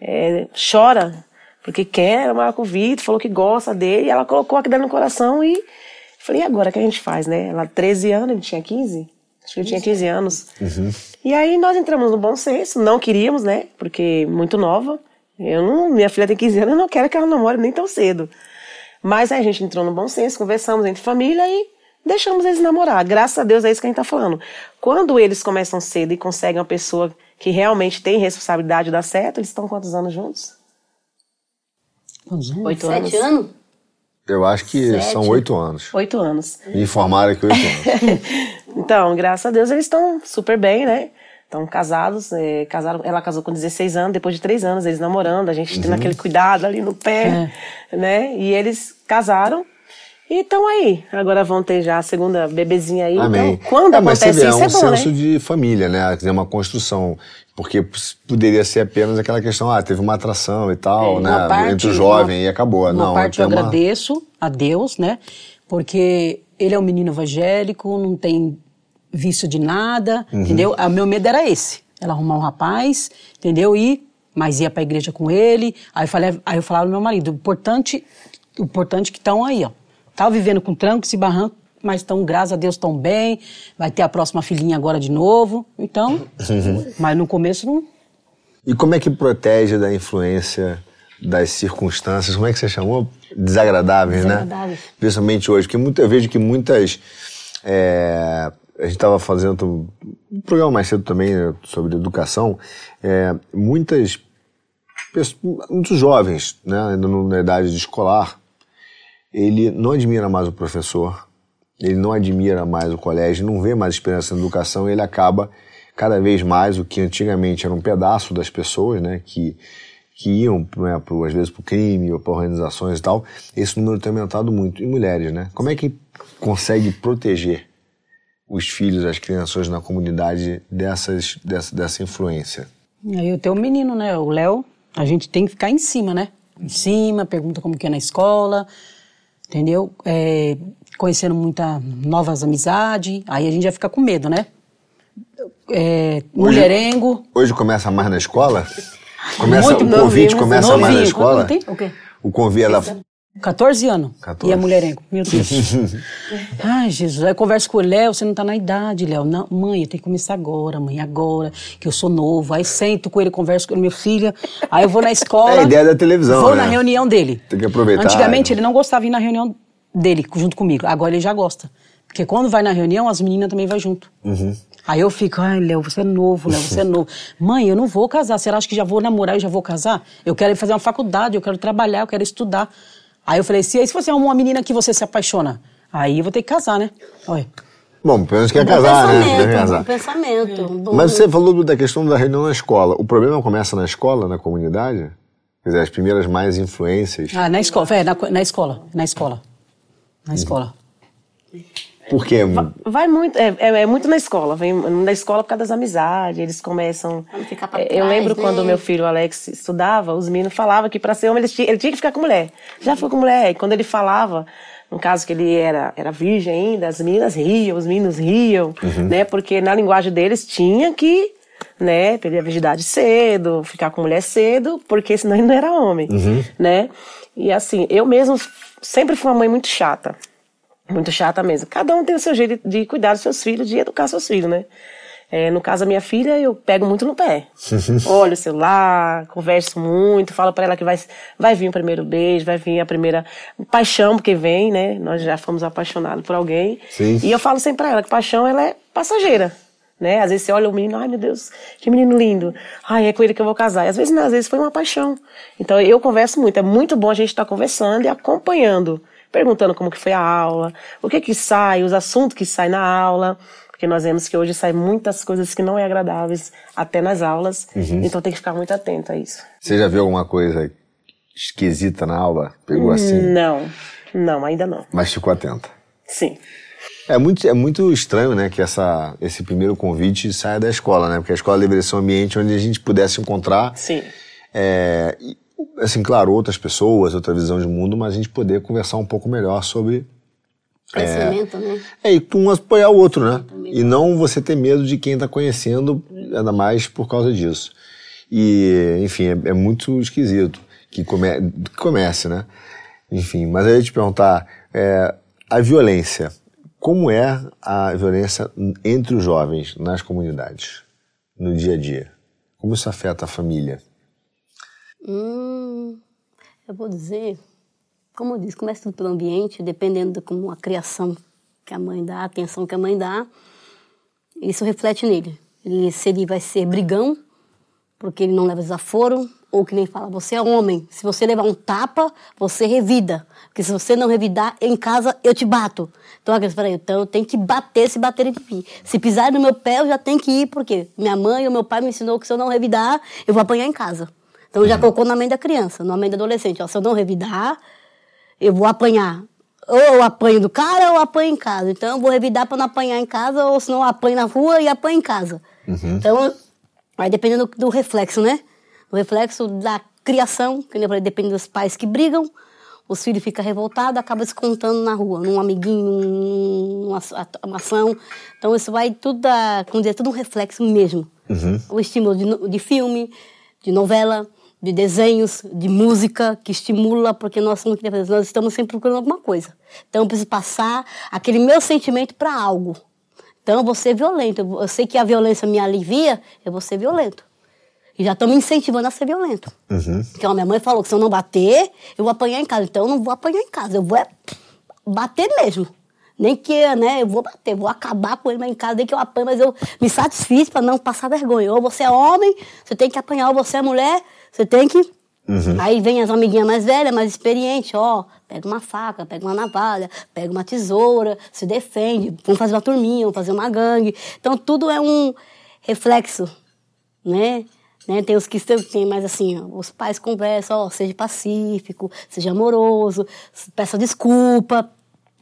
é, chora porque quer namorar com o Vitor, falou que gosta dele, e ela colocou aqui dentro no coração e falei, e agora o que a gente faz, né? Ela 13 anos, ele tinha 15? Acho que ele tinha 15 anos. Uhum. E aí nós entramos no bom senso, não queríamos, né? Porque muito nova. Eu não, minha filha tem 15 anos, eu não quero que ela namore nem tão cedo. Mas aí a gente entrou no bom senso, conversamos entre família e deixamos eles namorar. Graças a Deus é isso que a gente tá falando. Quando eles começam cedo e conseguem uma pessoa que realmente tem responsabilidade de dar certo, eles estão quantos anos juntos? Quantos anos? Oito Sete anos? anos? Eu acho que Sete. são oito anos. Oito anos. Me informaram que oito anos. Então, graças a Deus eles estão super bem, né? Estão casados, é, casaram, ela casou com 16 anos, depois de três anos eles namorando, a gente tendo aquele cuidado ali no pé, né? E eles casaram e estão aí. Agora vão ter já a segunda bebezinha aí. Amém. Então, quando é, mas acontece você vê, isso, é um é bom, senso né? de família, né? Dizer, uma construção. Porque poderia ser apenas aquela questão, ah, teve uma atração e tal, É, né? uma parte- Entre o jovem e acabou. Uma Não, parte tem eu uma- agradeço a Deus, né? Porque ele é um menino evangélico, não tem vício de nada, Uhum. entendeu? O meu medo era esse. Ela arrumar um rapaz, entendeu? E mas ia pra igreja com ele. Aí eu falei, aí eu falava pro meu marido, o importante, o importante que estão aí, ó. Tava vivendo com trancos e barrancos, mas estão, graças a Deus, estão bem. Vai ter a próxima filhinha agora de novo. Então, mas no começo não, E como é que protege da influência das circunstâncias? Como é que você chamou? Desagradáveis, né? Desagradáveis. Principalmente hoje, porque muito, eu vejo que muitas. é, a gente estava fazendo um programa mais cedo também né, sobre educação. é, muitas pessoas, muitos jovens, né, ainda na idade de escolar, ele não admira mais o professor, ele não admira mais o colégio, não vê mais esperança na educação, ele acaba cada vez mais o que antigamente era um pedaço das pessoas, né, que, que iam, né, pro, às vezes, para o crime ou para organizações e tal, esse número tem aumentado muito. E mulheres, né? Como é que consegue proteger os filhos, as crianças na comunidade dessas, dessa, dessa influência? Aí eu tenho um menino, né? O Léo, a gente tem que ficar em cima, né? Em cima, pergunta como que é na escola, entendeu? É, conhecendo muitas novas amizades, aí a gente já fica com medo, né? É, mulherengo. Hoje começa mais na escola? Começa, Muito o convite novinho, começa mais na novinho. escola? Tem? O quê? O convite, ela... 14 anos. 14. E a mulherengo. Meu Deus. Ai, Jesus. Aí eu converso com o Léo, você não tá na idade, Léo. Não, mãe, eu tenho que começar agora, mãe, agora, que eu sou novo. Aí sento com ele, converso com ele, meu filho. Aí eu vou na escola. É a ideia da televisão, Vou né? na reunião dele. Tem que aproveitar. Antigamente ele não gostava de ir na reunião dele, junto comigo. Agora ele já gosta. Porque quando vai na reunião, as meninas também vão junto. Uhum. Aí eu fico, ai, Léo, você é novo, Léo, você é novo. Mãe, eu não vou casar. Você acha que já vou namorar e já vou casar? Eu quero ir fazer uma faculdade, eu quero trabalhar, eu quero estudar. Aí eu falei, se, aí se você é uma menina que você se apaixona, aí eu vou ter que casar, né? Olha. Bom, pelo menos quer Bom casar, né? pensamento, Quer casar. bom pensamento. bom- Mas você falou da questão da reunião na escola. O problema começa na escola, na comunidade? Quer dizer, as primeiras mais influências. Ah, na escola, é, na, na escola, na escola. Na escola. Por quê? Vai muito, é, é, é muito na escola, vem na escola por causa das amizades, eles começam. Ficar pra É, eu trás, lembro né? quando meu filho Alex estudava, os meninos falavam que para ser homem ele tinha, ele tinha que ficar com mulher. Já foi com mulher. E quando ele falava, no caso que ele era, era virgem ainda, as meninas riam, os meninos riam, né? Porque na linguagem deles tinha que, né, perder a virgindade cedo, ficar com mulher cedo, porque senão ele não era homem, né? E assim, eu mesmo sempre fui uma mãe muito chata. Muito chata mesmo. Cada um tem o seu jeito de cuidar dos seus filhos, de educar seus filhos, né? É, no caso da minha filha, eu pego muito no pé. Olho o celular, converso muito, falo pra ela que vai, vai vir o primeiro beijo, vai vir a primeira paixão, porque vem, né? Nós já fomos apaixonados por alguém. Sim. E eu falo sempre pra ela que paixão, ela é passageira. Né? Às vezes você olha o menino, ai meu Deus, que menino lindo. Ai, é com ele que eu vou casar. E às vezes não, às vezes foi uma paixão. Então eu converso muito. É muito bom a gente estar conversando e acompanhando, perguntando como que foi a aula, o que que sai, os assuntos que saem na aula. Porque nós vemos que hoje saem muitas coisas que não é agradáveis até nas aulas. Então tem que ficar muito atento a isso. Você já viu alguma coisa esquisita na aula? Pegou assim? Não, não, ainda não. Mas ficou atenta. Sim. É muito, é muito estranho, né, que essa, esse primeiro convite saia da escola, né? Porque a escola deveria ser um ambiente onde a gente pudesse encontrar, Sim. é, assim, claro, outras pessoas, outra visão de mundo, mas a gente poder conversar um pouco melhor sobre Crescimento, né? É, e um apoiar o outro, né? E não você ter medo de quem está conhecendo, ainda mais por causa disso. E, enfim, é, é muito esquisito que, come, que comece, né? Enfim, mas aí eu ia te perguntar, é, a violência, como é a violência entre os jovens nas comunidades, no dia a dia? Como isso afeta a família? Hum, eu vou dizer, como eu disse, começa tudo pelo ambiente, dependendo de como a criação que a mãe dá, a atenção que a mãe dá, isso reflete nele. Ele, se ele vai ser brigão, porque ele não leva desaforo, ou que nem fala, você é homem. Se você levar um tapa, você revida. Porque se você não revidar, em casa eu te bato. Então, eu então eu tenho que bater se baterem de mim. Se pisar no meu pé, eu já tenho que ir, porque minha mãe ou meu pai me ensinou que se eu não revidar, eu vou apanhar em casa. Então já colocou na mente da criança, na mente do adolescente. Ó, se eu não revidar, eu vou apanhar. Ou eu apanho do cara ou eu apanho em casa. Então eu vou revidar para não apanhar em casa, ou senão eu apanho na rua e apanho em casa. Uhum. Então, vai dependendo do, do reflexo, né? O reflexo da criação, que eu falei, depende dos pais que brigam, os filhos ficam revoltados, acaba se contando na rua, num amiguinho, numa, numa ação. Então isso vai tudo, da, como dizer, tudo um reflexo mesmo. Uhum. O estímulo de, de filme, de novela, de desenhos, de música, que estimula, porque nós somos nós estamos sempre procurando alguma coisa. Então eu preciso passar aquele meu sentimento para algo. Então eu vou ser violento. Eu sei que a violência me alivia, eu vou ser violento. E já estão me incentivando a ser violento. Uhum. Porque a minha mãe falou que se eu não bater, eu vou apanhar em casa. Então eu não vou apanhar em casa, eu vou é bater mesmo. Nem que, né, eu vou bater, vou acabar com ele mas em casa, nem que eu apanhe, mas eu me satisfiz para não passar vergonha. Ou você é homem, você tem que apanhar, ou você é mulher, você tem que. Uhum. Aí vem as amiguinhas mais velhas, mais experientes, ó, pega uma faca, pega uma navalha, pega uma tesoura, se defende, vamos fazer uma turminha, vamos fazer uma gangue. Então tudo é um reflexo, né? Né? Tem os que tem mais assim, ó, os pais conversam, ó, seja pacífico, seja amoroso, peça desculpa,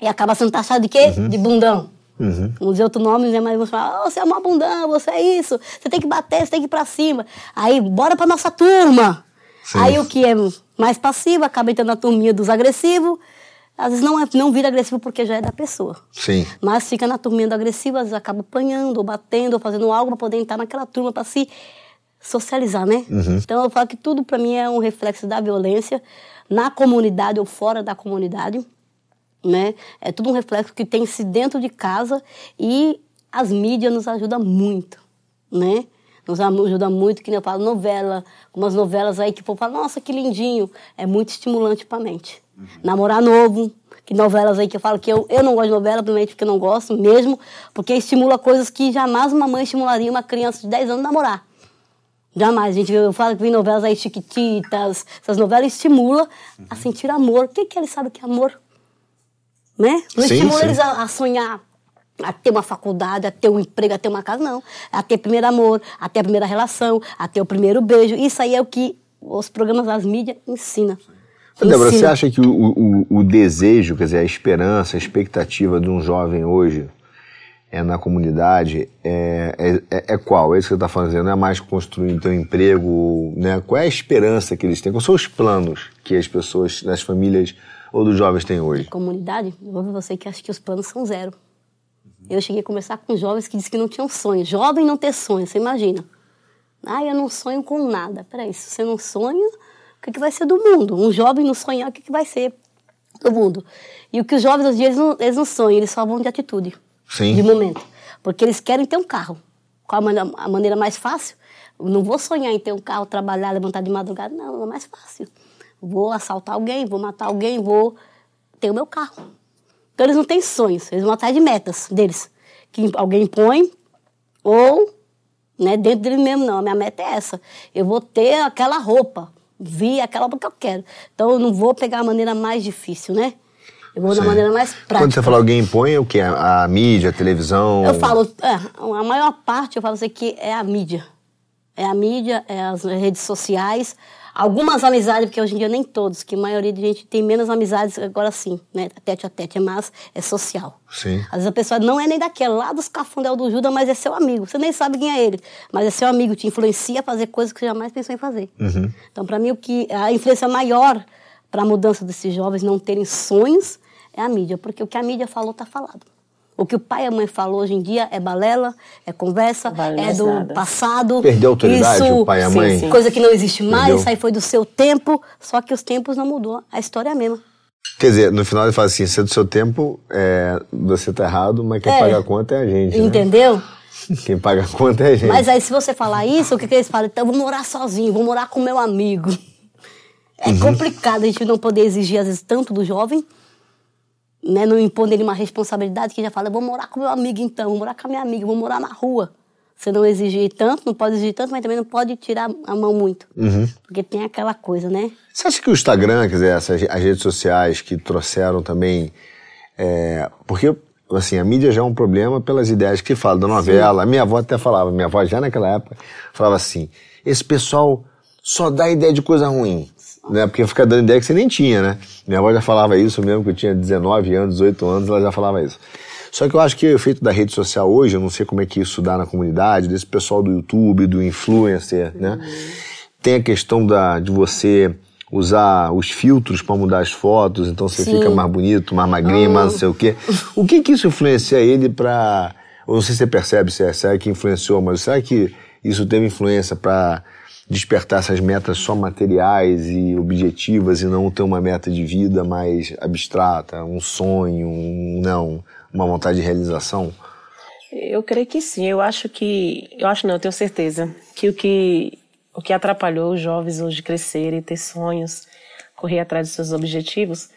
e acaba sendo taxado de quê? Uhum. De bundão. Uhum. Vamos dizer outro nome, né? Mas vamos falar, oh, você é uma bundão, você é isso, você tem que bater, você tem que ir pra cima. Aí, bora pra nossa turma. Sim. Aí o que é mais passivo acaba entrando na turminha dos agressivos. Às vezes não, é, não vira agressivo porque já é da pessoa. Sim. Mas fica na turminha do agressivo, às vezes acaba apanhando, ou batendo, ou fazendo algo para poder entrar naquela turma para se socializar, né? Uhum. Então eu falo que tudo para mim é um reflexo da violência na comunidade ou fora da comunidade, né? É tudo um reflexo que tem-se dentro de casa e as mídias nos ajudam muito, né? Nos ajuda muito, que nem eu falo, novela, umas novelas aí que o povo fala, nossa, que lindinho. É muito estimulante pra mente. Uhum. Namorar novo, que novelas aí que eu falo que eu, eu não gosto de novela, primeiramente porque eu não gosto mesmo, porque estimula coisas que jamais uma mãe estimularia uma criança de 10 anos a namorar. Jamais. A gente eu falo que vem novelas aí, Chiquititas, essas novelas estimulam a sentir amor. O que, que eles sabem que é amor? Né? Não sim, estimula sim. eles a, a, sonhar, a ter uma faculdade, a ter um emprego, a ter uma casa, não. A ter primeiro amor, a ter a primeira relação, a ter o primeiro beijo. Isso aí é o que os programas das mídias ensinam. Débora, você acha que o, o, o desejo, quer dizer, a esperança, a expectativa de um jovem hoje é na comunidade é, é, é qual? É isso que você está fazendo? Não é mais construir teu emprego? Né? Qual é a esperança que eles têm? Quais são os planos que as pessoas, das famílias ou dos jovens têm hoje? Comunidade? Eu ouvi você que acha que os planos são zero. Eu cheguei a conversar com jovens que disseram que não tinham sonho. Jovem não ter sonho, você imagina. Ah, eu não sonho com nada. Peraí, se você não sonha, o que, que vai ser do mundo? Um jovem não sonhar, o que, que vai ser do mundo? E o que os jovens hoje eles não, eles não sonham, eles só vão de atitude. Sim. de momento. Porque eles querem ter um carro. Qual a maneira, a maneira mais fácil? Eu não vou sonhar em ter um carro, trabalhar, levantar de madrugada. Não, é mais fácil. Vou assaltar alguém, vou matar alguém, vou ter o meu carro. Então eles não têm sonhos, eles vão atrás de metas deles. Que alguém põe ou né, dentro dele mesmo, não. A minha meta é essa. Eu vou ter aquela roupa, vi aquela roupa que eu quero. Então eu não vou pegar a maneira mais difícil, né? Eu vou Sim. da maneira mais prática. Quando você fala alguém impõe, é o que? A, a mídia, a televisão? Eu falo, é, a maior parte eu falo assim que é a mídia. É a mídia, é as redes sociais, algumas amizades, porque hoje em dia nem todos, que a maioria de gente tem menos amizades agora sim, né? Tete a tete, é mais, é social. Sim. Às vezes a pessoa não é nem daquela, lá dos cafundel do Judas, mas é seu amigo. Você nem sabe quem é ele, mas é seu amigo, te influencia a fazer coisas que você jamais pensou em fazer. Uhum. Então, para mim, o que a influência maior para a mudança desses jovens não terem sonhos é a mídia, porque o que a mídia falou está falado. O que o pai e a mãe falou hoje em dia é balela, é conversa, vale é do nada. passado. Perdeu a autoridade isso, o pai e a mãe? Sim, sim. Coisa que não existe mais, Perdeu. isso aí foi do seu tempo, só que os tempos não mudou, a história é a mesma. Quer dizer, no final ele fala assim, se é do seu tempo, é, você tá errado, mas quem é, paga a conta é a gente, né? Entendeu? Né? Quem paga a conta é a gente. Mas aí se você falar isso, o que, que eles falam? Então eu vou morar sozinho, vou morar com meu amigo. É uhum. complicado a gente não poder exigir, às vezes, tanto do jovem, né, não impor nele uma responsabilidade que já fala, vou morar com meu amigo então, vou morar com a minha amiga, vou morar na rua. Você não exigir tanto, não pode exigir tanto, mas também não pode tirar a mão muito. Uhum. Porque tem aquela coisa, né? Você acha que o Instagram, quer dizer, essas, as redes sociais que trouxeram também. É, porque, assim, a mídia já é um problema pelas ideias que fala da novela. A minha avó até falava, minha avó já naquela época falava assim: esse pessoal só dá ideia de coisa ruim. Né? Porque fica dando ideia que você nem tinha, né? Minha avó já falava isso mesmo, que eu tinha 19 anos, 18 anos, ela já falava isso. Só que eu acho que o efeito da rede social hoje, eu não sei como é que isso dá na comunidade, desse pessoal do YouTube, do influencer, né? Uhum. Tem a questão da, de você usar os filtros para mudar as fotos, então você Sim. fica mais bonito, mais magrinho, mais não sei o quê. O que que isso influencia ele para... Eu não sei se você percebe se é, se é que influenciou, mas será que isso teve influência para despertar essas metas só materiais e objetivas e não ter uma meta de vida mais abstrata, um sonho, um não, uma vontade de realização? Eu creio que sim. Eu acho que, eu acho não, eu tenho certeza que o que o que atrapalhou os jovens hoje crescerem, ter sonhos, correr atrás dos seus objetivos,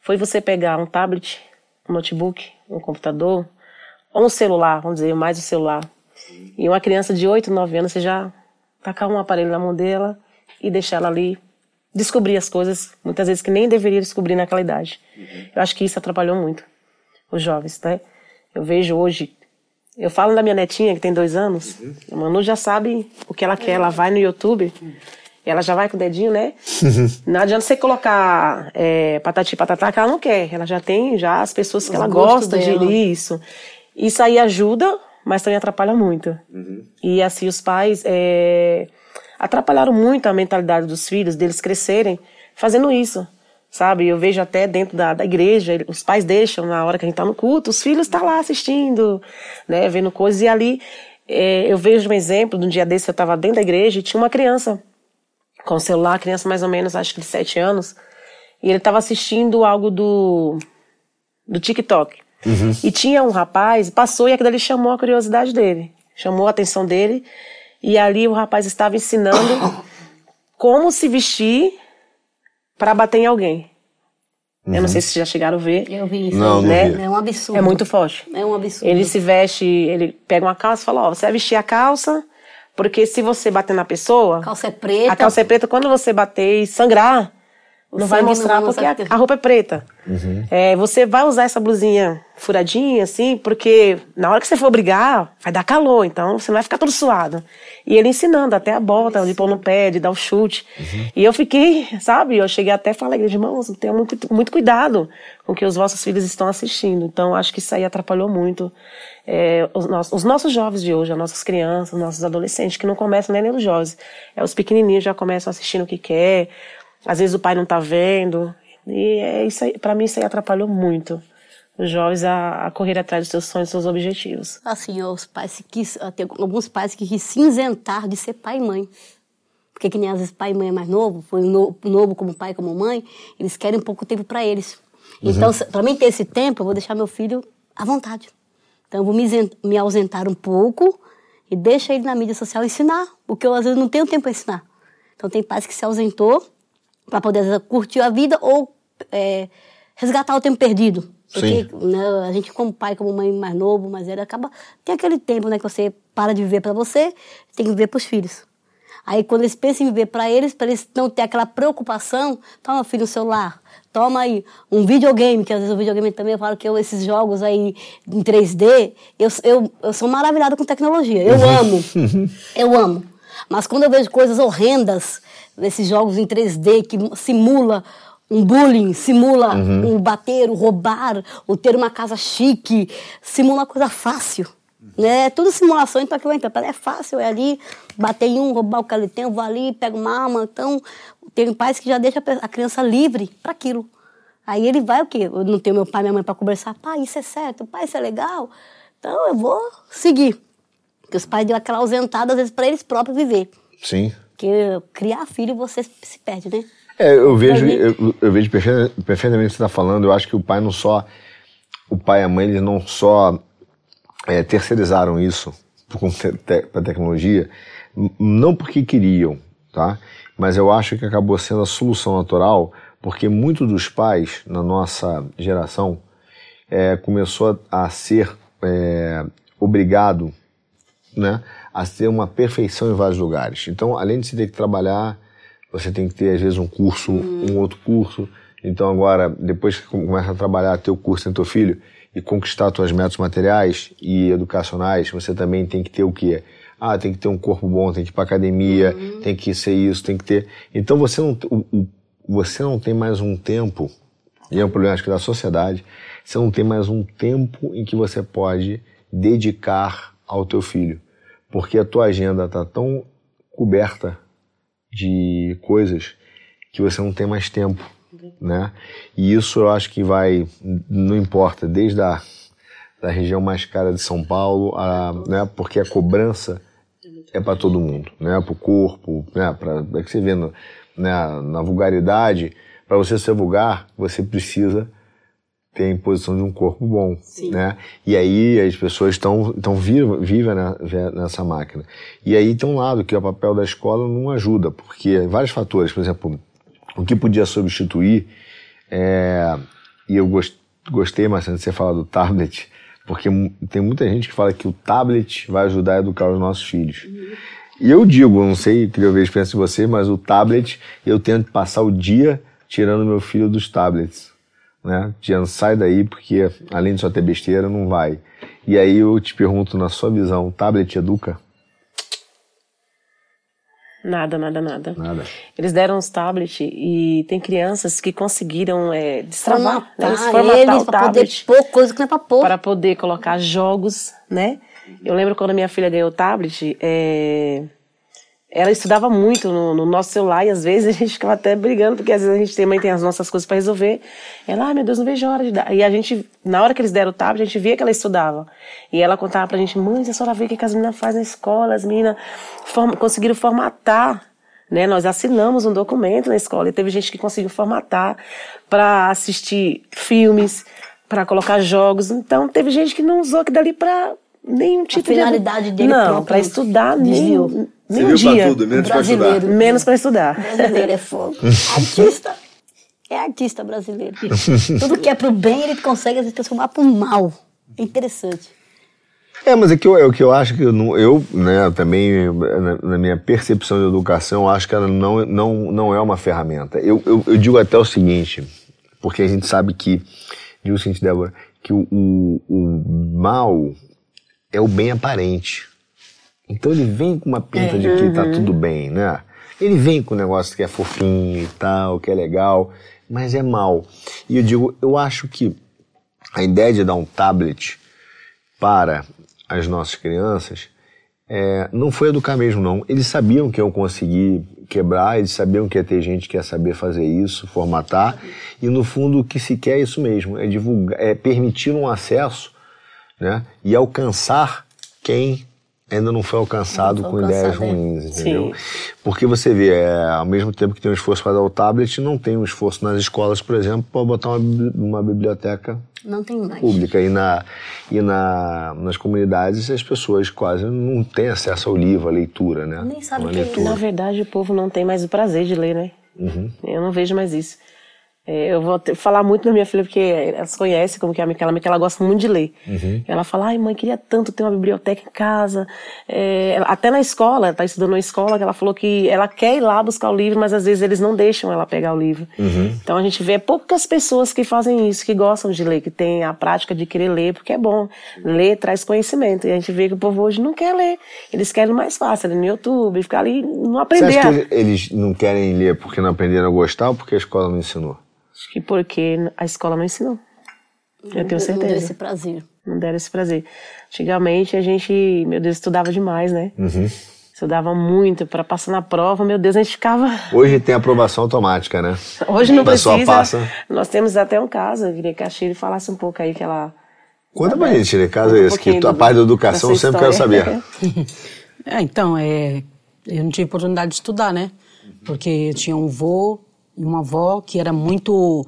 foi você pegar um tablet, um notebook, um computador, ou um celular, vamos dizer, mais o celular. E uma criança de 8, 9 anos, você já tacar um aparelho na mão dela e deixar ela ali descobrir as coisas, muitas vezes que nem deveria descobrir naquela idade. Uhum. Eu acho que isso atrapalhou muito os jovens, né? Eu vejo hoje, eu falo da minha netinha que tem dois anos, uhum. a Manu já sabe o que ela quer, ela vai no YouTube, ela já vai com o dedinho, né? Uhum. Não adianta você colocar é, patati patatá que ela não quer, ela já tem já as pessoas que Os ela gosta dela. de isso. Isso aí ajuda, mas também atrapalha muito. Uhum. E assim, os pais é, atrapalharam muito a mentalidade dos filhos, deles crescerem fazendo isso sabe? Eu vejo até dentro da, da igreja, os pais deixam na hora que a gente está no culto, os filhos estão tá lá assistindo, né, vendo coisas, e ali é, eu vejo um exemplo, de um dia desse eu estava dentro da igreja e tinha uma criança com o celular, criança mais ou menos, acho que de sete anos, e ele estava assistindo algo do, do TikTok. Uhum. E tinha um rapaz, passou e aquilo ali chamou a curiosidade dele, chamou a atenção dele, e ali o rapaz estava ensinando como se vestir para bater em alguém. Uhum. Eu não uhum. sei se já chegaram a ver. Eu vi isso. Não, né? não vi. É um absurdo. É muito forte. É um absurdo. Ele se veste, ele pega uma calça e fala, ó, você vai vestir a calça, porque se você bater na pessoa... A calça é preta. A calça é preta, quando você bater e sangrar, não vai mostrar não porque a, a, roupa é preta. Uhum. É, você vai usar essa blusinha furadinha, assim, porque na hora que você for brigar, vai dar calor, então você não vai ficar todo suado. E ele ensinando até a bota, de pôr no pé, de dar o chute. Uhum. E eu fiquei, sabe, eu cheguei até a falar, igreja, irmãos, tenham muito, muito cuidado com o que os vossos filhos estão assistindo. Então, acho que isso aí atrapalhou muito é, os, nossos, os, nossos, jovens de hoje, as nossas crianças, os nossos adolescentes, que não começam nem os jovens. É, os pequenininhos já começam assistindo o que quer, às vezes o pai não tá vendo. E é isso pra mim isso aí atrapalhou muito os jovens a, a, correr atrás dos seus sonhos, dos seus objetivos. Assim, os pais quis, tem alguns pais que quis se isentar de ser pai e mãe. Porque que nem às vezes pai e mãe é mais novo, foi novo, novo como pai como mãe, eles querem um pouco tempo para eles. Uhum. Então, para mim ter esse tempo, eu vou deixar meu filho à vontade. Então, eu vou me, me ausentar um pouco e deixa ele na mídia social ensinar, porque eu às vezes não tenho tempo para ensinar. Então, tem pais que se ausentou para poder curtir a vida ou é, resgatar o tempo perdido. Porque né, a gente, como pai, como mãe mais novo, mais velho, acaba. Tem aquele tempo né, que você para de viver para você, tem que viver para os filhos. Aí, quando eles pensam em viver para eles, para eles não ter aquela preocupação, toma, filho, o celular, toma aí um videogame, que às vezes o videogame também, eu falo que eu, esses jogos aí em 3D, eu, eu, eu sou maravilhada com tecnologia. Eu uhum. amo. eu amo. Mas quando eu vejo coisas horrendas, nesses jogos em 3D que simula um bullying, simula uhum. um bater, o um roubar, o ter uma casa chique, simula coisa fácil. Né? É tudo simulação, então aquilo é fácil, é ali, bater em um, roubar o que ele tem, eu vou ali, pego uma arma. Então, tem pais que já deixam a criança livre para aquilo. Aí ele vai o quê? Eu não tenho meu pai e minha mãe para conversar. Pai, isso é certo, pai, isso é legal. Então eu vou seguir. Porque os pais dão aquela ausentada, às vezes, para eles próprios viver. Sim. Porque criar filho você se perde, né? É, eu vejo, eu, eu vejo perfeitamente o que você está falando. Eu acho que o pai não só. O pai e a mãe, eles não só é, terceirizaram isso para a tecnologia, não porque queriam, tá? Mas eu acho que acabou sendo a solução natural, porque muitos dos pais na nossa geração é, começou a, a ser é, obrigado né, a ser uma perfeição em vários lugares. Então, além de você ter que trabalhar, você tem que ter, às vezes, um curso, uhum. um outro curso. Então, agora, depois que começa a trabalhar, ter o curso em teu filho e conquistar suas metas materiais e educacionais, você também tem que ter o quê? Ah, tem que ter um corpo bom, tem que ir para academia, uhum. tem que ser isso, tem que ter. Então, você não, o, você não tem mais um tempo, e é um problema, acho que, da sociedade, você não tem mais um tempo em que você pode dedicar ao teu filho. Porque a tua agenda está tão coberta de coisas que você não tem mais tempo, né? E isso eu acho que vai, não importa, desde a da região mais cara de São Paulo, a, né? Porque a cobrança é para todo mundo, né? Para o corpo, né? Para é que você vê no, né? na vulgaridade, para você ser vulgar, você precisa ter a imposição de um corpo bom, Sim. né? E aí as pessoas estão estão vivas nessa máquina. E aí tem um lado que o papel da escola não ajuda, porque vários fatores, por exemplo, o que podia substituir, é, e eu gost, gostei bastante de você falar do tablet, porque tem muita gente que fala que o tablet vai ajudar a educar os nossos filhos. Uhum. E eu digo, não sei, queria ver a experiência de você, mas o tablet, eu tento passar o dia tirando meu filho dos tablets né? Tiano, sai daí porque além de só ter besteira, não vai. E aí eu te pergunto, na sua visão, o tablet educa? Nada, nada, nada. Nada. Eles deram os tablets e tem crianças que conseguiram é, destravar, né? Eles formatar eles o tablet. Poder pôr coisa que não é pra pôr. Para poder colocar jogos, né? Eu lembro quando minha filha ganhou o tablet, é, ela estudava muito no, no, nosso celular e às vezes a gente ficava até brigando, porque às vezes a gente também tem as nossas coisas para resolver. Ela, ai meu Deus, não vejo a hora de dar. E a gente, na hora que eles deram o tablet, a gente via que ela estudava. E ela contava pra gente, mãe, a senhora vê o que as meninas fazem na escola, as meninas form conseguiram formatar. Né, nós assinamos um documento na escola e teve gente que conseguiu formatar para assistir filmes, para colocar jogos. Então teve gente que não usou aquilo dali para nenhum tipo a finalidade de dele não para estudar nem nem um dia. tudo, menos para estudar. Menos para estudar. Brasileiro é fogo. Artista. É artista brasileiro. Tudo que é pro bem ele consegue se transformar pro mal. É interessante. É, mas é que eu, é o que eu acho que eu, eu né, também, na, na, minha percepção de educação, acho que ela não, não, não é uma ferramenta. Eu, eu, eu digo até o seguinte, porque a gente sabe que, digo o seguinte, Débora, que o, o, o mal é o bem aparente. Então ele vem com uma pinta é, de que tá uhum. tá tudo bem, né? Ele vem com um negócio que é fofinho e tal, que é legal, mas é mal. E eu digo, eu acho que a ideia de dar um tablet para as nossas crianças é, não foi educar mesmo, não. Eles sabiam que eu conseguir quebrar, eles sabiam que ia ter gente que ia saber fazer isso, formatar, e no fundo o que se quer é isso mesmo, é divulgar, é permitir um acesso né? e alcançar quem ainda não foi alcançado não foi com ideias ruins, entendeu? Sim. Porque você vê, é, ao mesmo tempo que tem um esforço para dar o tablet, não tem um esforço nas escolas, por exemplo, para botar uma, uma biblioteca pública. E, na, e na, nas comunidades as pessoas quase não têm acesso ao livro, à leitura, né? Nem sabe que, Na verdade, o povo não tem mais o prazer de ler, né? Uhum. Eu não vejo mais isso. É, eu vou ter, falar muito da minha filha, porque elas conhecem como que é a Micaela, ela gosta muito de ler. Uhum. Ela fala, ai mãe, queria tanto ter uma biblioteca em casa. É, até na escola, ela tá estudando na escola, que ela falou que ela quer ir lá buscar o livro, mas às vezes eles não deixam ela pegar o livro. Uhum. Então a gente vê poucas pessoas que fazem isso, que gostam de ler, que têm a prática de querer ler, porque é bom. Ler traz conhecimento. E a gente vê que o povo hoje não quer ler. Eles querem mais fácil, no YouTube, ficar ali, não aprender. Você acha que eles não querem ler porque não aprenderam a gostar ou porque a escola não ensinou? Acho que porque a escola não ensinou. Eu tenho certeza. Não deram esse prazer. Não deram esse prazer. Antigamente a gente, meu Deus, estudava demais, né? Uhum. Estudava muito para passar na prova, meu Deus, a gente ficava. Hoje tem aprovação automática, né? Hoje não precisa. Passa. Nós temos até um caso, eu queria que a Shirley falasse um pouco aí que ela. Conta pra gente, Shirley, caso é esse, que a parte da educação eu sempre quero saber. é, então, é, eu não tive oportunidade de estudar, né? Porque eu tinha um vô e uma avó que era muito.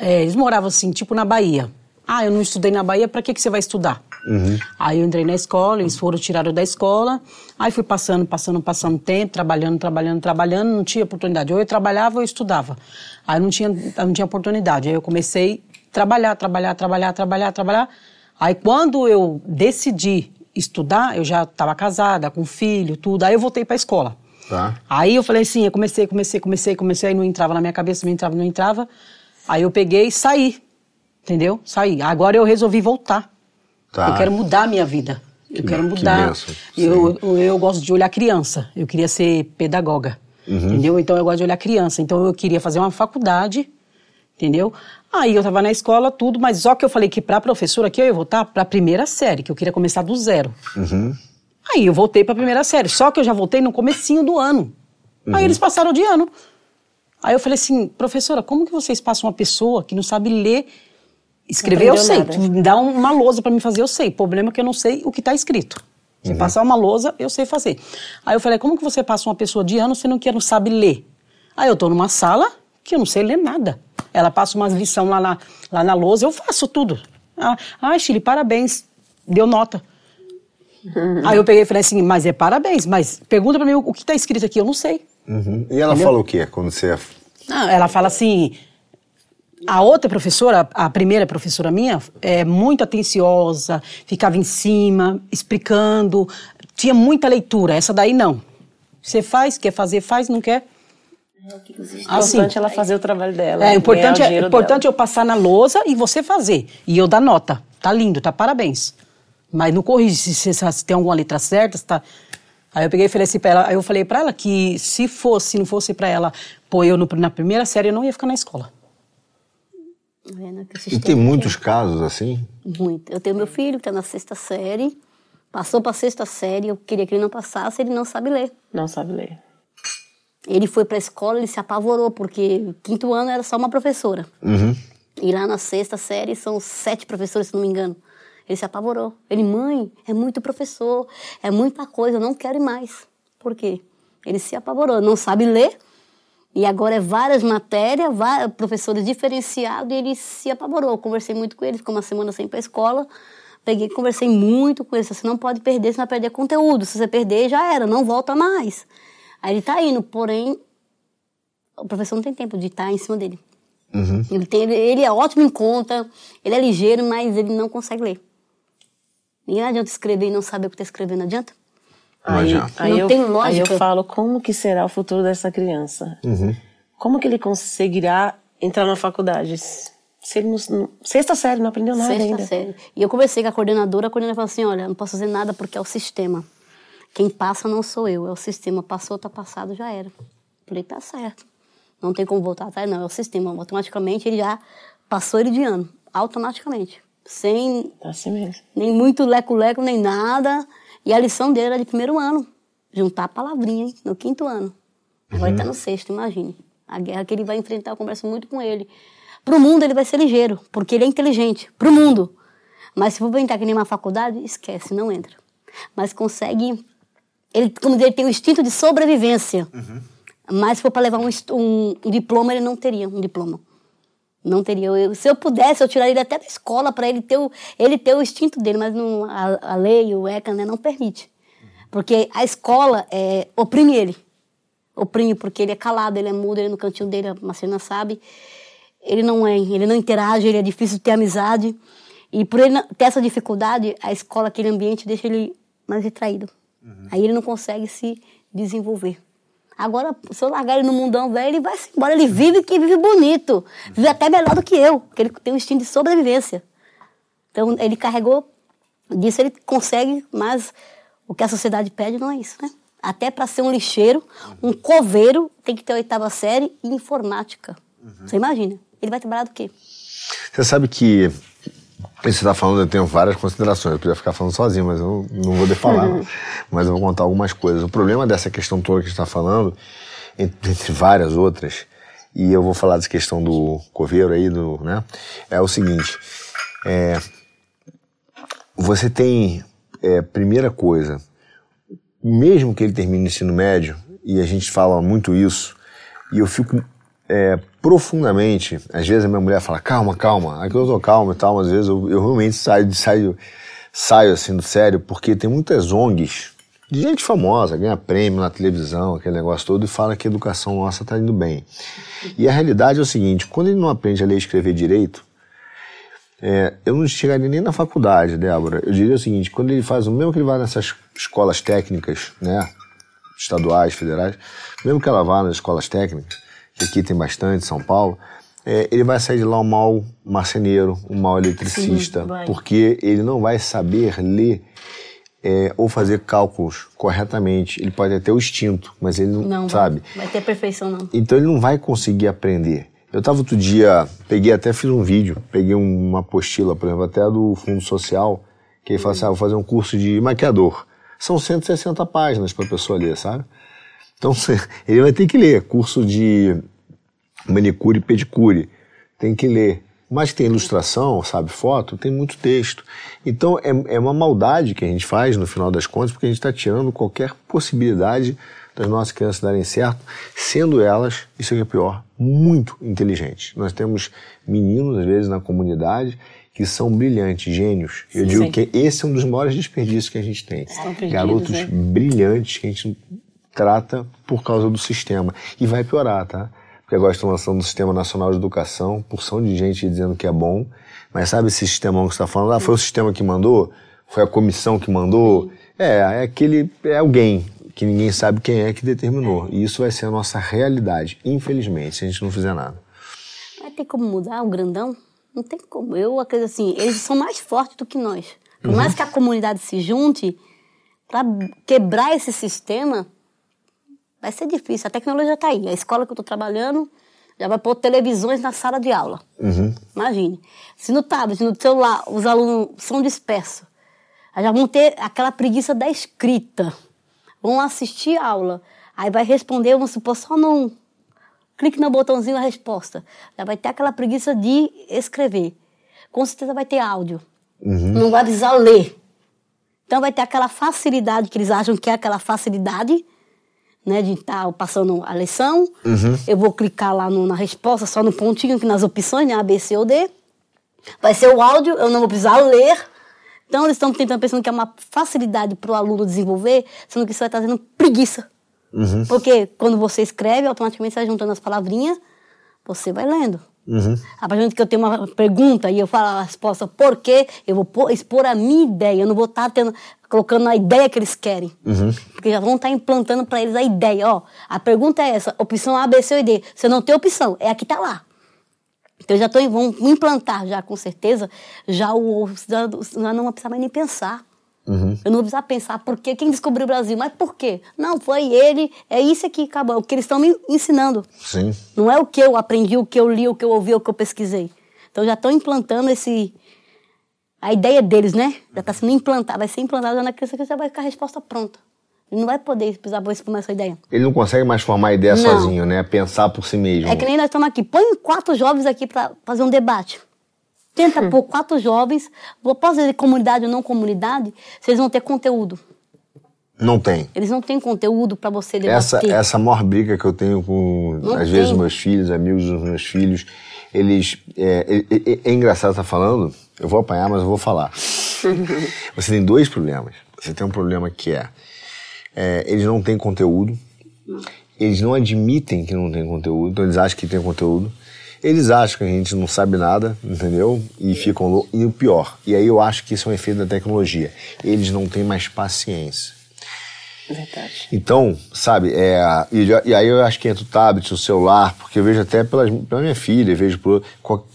É, eles moravam assim, tipo na Bahia. Ah, eu não estudei na Bahia, para que, que você vai estudar? Uhum. Aí eu entrei na escola, eles foram tiraram da escola, aí fui passando, passando, passando tempo, trabalhando, trabalhando, trabalhando, não tinha oportunidade. Ou eu trabalhava ou eu estudava. Aí não tinha, não tinha oportunidade. Aí eu comecei a trabalhar, trabalhar, trabalhar, trabalhar, trabalhar. Aí quando eu decidi estudar, eu já estava casada, com filho, tudo. Aí eu voltei para a escola. Tá. Aí eu falei assim, eu comecei, comecei, comecei, comecei, aí não entrava na minha cabeça, não entrava, não entrava. Aí eu peguei e saí, entendeu? Saí. Agora eu resolvi voltar. Tá. Eu quero mudar a minha vida. Eu Que- quero que mudar. benção. eu, eu, eu gosto de olhar criança. Eu queria ser pedagoga. Uhum. Entendeu? Então eu gosto de olhar criança. Então eu queria fazer uma faculdade. Entendeu? Aí eu tava na escola, tudo, mas só que eu falei que pra professora aqui eu ia voltar pra primeira série, que eu queria começar do zero. Uhum. Aí eu voltei pra primeira série. Só que eu já voltei no comecinho do ano. Uhum. Aí eles passaram de ano. Aí eu falei assim, professora, como que vocês passam uma pessoa que não sabe ler, escrever, eu sei. nada. Tu me dá um- uma lousa pra me fazer, eu sei. O problema é que eu não sei o que tá escrito. Se Uhum. passar uma lousa, eu sei fazer. Aí eu falei, como que você passa uma pessoa de ano sendo que não sabe ler? Aí eu tô numa sala que eu não sei ler nada. Ela passa umas lições lá na, lá na lousa, eu faço tudo. Ah, ai, Chile, parabéns. Deu nota. Aí eu peguei e falei assim, mas é parabéns, mas pergunta pra mim o, que tá escrito aqui, eu não sei. Uhum. E ela Entendeu? falou o quê quando você. Não, ela fala assim. A outra professora, a primeira professora minha, é muito atenciosa, ficava em cima, explicando, tinha muita leitura. Essa daí não. Você faz, quer fazer, faz, não quer. É importante ela fazer o trabalho dela. É importante, ganhar o é dinheiro importante dela. eu passar na lousa e você fazer. E eu dar nota. Tá lindo, tá parabéns. Mas não corrige se, se, se tem alguma letra certa, se tá... Aí eu peguei e falei assim pra ela, aí eu falei pra ela que se fosse, se não fosse pra ela pôr eu no- na primeira série, eu não ia ficar na escola. Tá E tem aqui- muitos casos assim? Muito. Eu tenho meu filho que está na sexta série, passou para a sexta série, eu queria que ele não passasse, ele não sabe ler. Não sabe ler. Ele foi para a escola, ele se apavorou, porque quinto ano era só uma professora. Uhum. E lá na sexta série são sete professores, se não me engano. Ele se apavorou. Ele, mãe, é muito professor, é muita coisa, eu não quero mais. Por quê? Ele se apavorou, não sabe ler, e agora é várias matérias, vários professores diferenciados, e ele se apavorou. Eu conversei muito com ele, ficou uma semana sem ir para a escola. Peguei, conversei muito com ele. Você não pode perder, você vai perder conteúdo. Se você perder, já era, não volta mais. Aí ele tá indo, porém, o professor não tem tempo de estar em cima dele. Ele, tem, ele, ele é ótimo em conta, ele é ligeiro, mas ele não consegue ler. E não adianta escrever e não saber o que está escrevendo, não adianta? Não Aí, adianta. aí Não eu, tem Aí lógica. eu falo, como que será o futuro dessa criança? Como que ele conseguirá entrar na faculdade? Se ele não, não- sexta série, não aprendeu nada Sexta ainda. série. E eu conversei com a coordenadora, a coordenadora falou assim, olha, não posso fazer nada porque é o sistema. Quem passa não sou eu, é o sistema. Passou, tá passado, já era. Falei, tá certo. Não tem como voltar atrás, não, é o sistema. Automaticamente ele já passou ele de ano. Automaticamente. Sem Tá assim nem muito leco-leco, nem nada. E a lição dele era de primeiro ano. Juntar a palavrinha, hein? No quinto ano. Agora ele tá no sexto, imagine. A guerra que ele vai enfrentar, eu converso muito com ele. Pro mundo ele vai ser ligeiro, porque ele é inteligente. Pro mundo. Mas se for entrar que nem uma faculdade, esquece, não entra. Mas consegue... Ele, como ele tem o instinto de sobrevivência. Mas se for para levar um, um- um diploma, ele não teria um diploma. Não teria. Eu- se eu pudesse, eu tiraria ele até da escola para ele ter o, ele ter o instinto dele, mas não, a, a lei, o ECA, né, não permite. Porque a escola é, oprime ele. Oprime porque ele é calado, ele é mudo, ele é no cantinho dele, a Marcelina sabe. Ele não é, ele não interage, ele é difícil de ter amizade. E por ele ter essa dificuldade, a escola, aquele ambiente, deixa ele mais retraído. Aí ele não consegue se desenvolver. Agora, se eu largar ele no mundão velho, ele vai embora. Ele vive que vive bonito. Vive até melhor do que eu, porque ele tem um instinto de sobrevivência. Então, ele carregou disso, ele consegue, mas o que a sociedade pede não é isso, né? Até para ser um lixeiro, um coveiro, tem que ter oitava série e informática. Você imagina? Ele vai trabalhar do quê? Você sabe que que você está falando, eu tenho várias considerações. Eu podia ficar falando sozinho, mas eu não vou de falar. mas eu vou contar algumas coisas. O problema dessa questão toda que a gente está falando, entre, entre várias outras, e eu vou falar dessa questão do coveiro aí, do, né? É o seguinte. É, você tem, é, primeira coisa, mesmo que ele termine o ensino médio, e a gente fala muito isso, e eu fico é, profundamente, às vezes a minha mulher fala, calma, calma, aqui eu tô calmo e tal, mas às vezes eu, eu realmente saio, saio, saio assim do sério, porque tem muitas ONGs de gente famosa, ganha prêmio na televisão, aquele negócio todo, e fala que a educação nossa tá indo bem. E a realidade é o seguinte, quando ele não aprende a ler e escrever direito, É, eu não chegaria nem na faculdade, Débora. Eu diria o seguinte: quando ele faz, mesmo que ele vá nessas escolas técnicas, né, estaduais, federais, mesmo que ela vá nas escolas técnicas, que aqui tem bastante, São Paulo, é, ele vai sair de lá um mau marceneiro, um mau eletricista, Sim, porque ele não vai saber ler é, ou fazer cálculos corretamente. Ele pode até o instinto, mas ele não, não sabe. Vai ter perfeição, não. Então ele não vai conseguir aprender. Eu estava outro dia, peguei até fiz um vídeo, peguei uma apostila, por exemplo, até do Fundo Social, que ele fala assim, ah, vou fazer um curso de maquiador. São 160 páginas para a pessoa ler, sabe? Então ele vai ter que ler curso de manicure e pedicure, tem que ler. Mas tem ilustração, sabe, foto, tem muito texto. Então é, é uma maldade que a gente faz no final das contas, porque a gente está tirando qualquer possibilidade das nossas crianças darem certo, sendo elas, isso é, é pior, muito inteligentes. Nós temos meninos, às vezes, na comunidade que são brilhantes, gênios. Eu digo sim. que esse é um dos maiores desperdícios que a gente tem. Garotos é. brilhantes que a gente trata por causa do sistema. E vai piorar, tá? Porque agora estão lançando o Sistema Nacional de Educação, porção de gente dizendo que é bom. Mas sabe esse sistema que você está falando? Ah, foi o sistema que mandou? Foi a comissão que mandou? É, é aquele. É alguém que ninguém sabe quem é que determinou. E isso vai ser a nossa realidade, infelizmente, se a gente não fizer nada. Vai ter como mudar o grandão? Não tem como. Eu acredito assim, eles são mais fortes do que nós. Por uhum. mais que a comunidade se junte, para quebrar esse sistema, vai ser difícil. A tecnologia está aí. A escola que eu estou trabalhando já vai pôr televisões na sala de aula. Uhum. Imagine. Se no tablet, no celular, os alunos são dispersos, já vão ter aquela preguiça da escrita vão assistir a aula, aí vai responder, vamos supor, só num clique no botãozinho a resposta. Já vai ter aquela preguiça de escrever. Com certeza vai ter áudio. Uhum. Não vai precisar ler. Então vai ter aquela facilidade que eles acham que é aquela facilidade, né, de estar tá passando a lição. Uhum. Eu vou clicar lá no, na resposta, só no pontinho aqui nas opções, né, A, B, C ou D. Vai ser o áudio, eu não vou precisar ler. Então, eles estão tentando, pensando que é uma facilidade para o aluno desenvolver, sendo que isso vai trazendo preguiça. Uhum. Porque quando você escreve, automaticamente você vai juntando as palavrinhas, você vai lendo. Uhum. A partir do momento que eu tenho uma pergunta e eu falo a resposta por quê, eu vou expor a minha ideia. Eu não vou estar tá tendo, colocando a ideia que eles querem. Uhum. Porque já vão estar tá implantando para eles a ideia. Ó, a pergunta é essa: opção A, B, C ou D. Você não tem opção, é a que está lá. Então já tô, vão implantar já com certeza, já o cidadão não vai precisar mais nem pensar. Uhum. Eu não vou precisar pensar por quê, quem descobriu o Brasil, mas por quê? Não, foi ele, é isso aqui, acabou, o que eles estão me ensinando. Sim. Não é o que eu aprendi, o que eu li, o que eu ouvi, o que eu pesquisei. Então já estão implantando esse. A ideia deles, né? Já está sendo implantada, vai ser implantada na criança que já vai ficar a resposta pronta. Ele não vai poder precisar exprimir essa ideia. Ele não consegue mais formar a ideia não. sozinho, né? Pensar por si mesmo. É que nem nós estamos aqui. Põe quatro jovens aqui para fazer um debate. Tenta hum. pôr quatro jovens, posso dizer comunidade ou não comunidade, vocês vão ter conteúdo. Não tem. Eles não têm conteúdo para você debater. Essa, essa maior briga que eu tenho com, não às tem. vezes, meus filhos, amigos dos meus filhos, eles... É, é, é, é engraçado estar tá falando, eu vou apanhar, mas eu vou falar. você tem dois problemas. Você tem um problema que é é, eles não têm conteúdo, eles não admitem que não tem conteúdo, então eles acham que tem conteúdo. Eles acham que a gente não sabe nada, entendeu? E ficam E o pior, e aí eu acho que isso é um efeito da tecnologia. Eles não têm mais paciência. Verdade. Então, sabe, é, e, e, aí eu acho que entra o tablet, o celular, porque eu vejo até pela, pela minha filha, vejo por.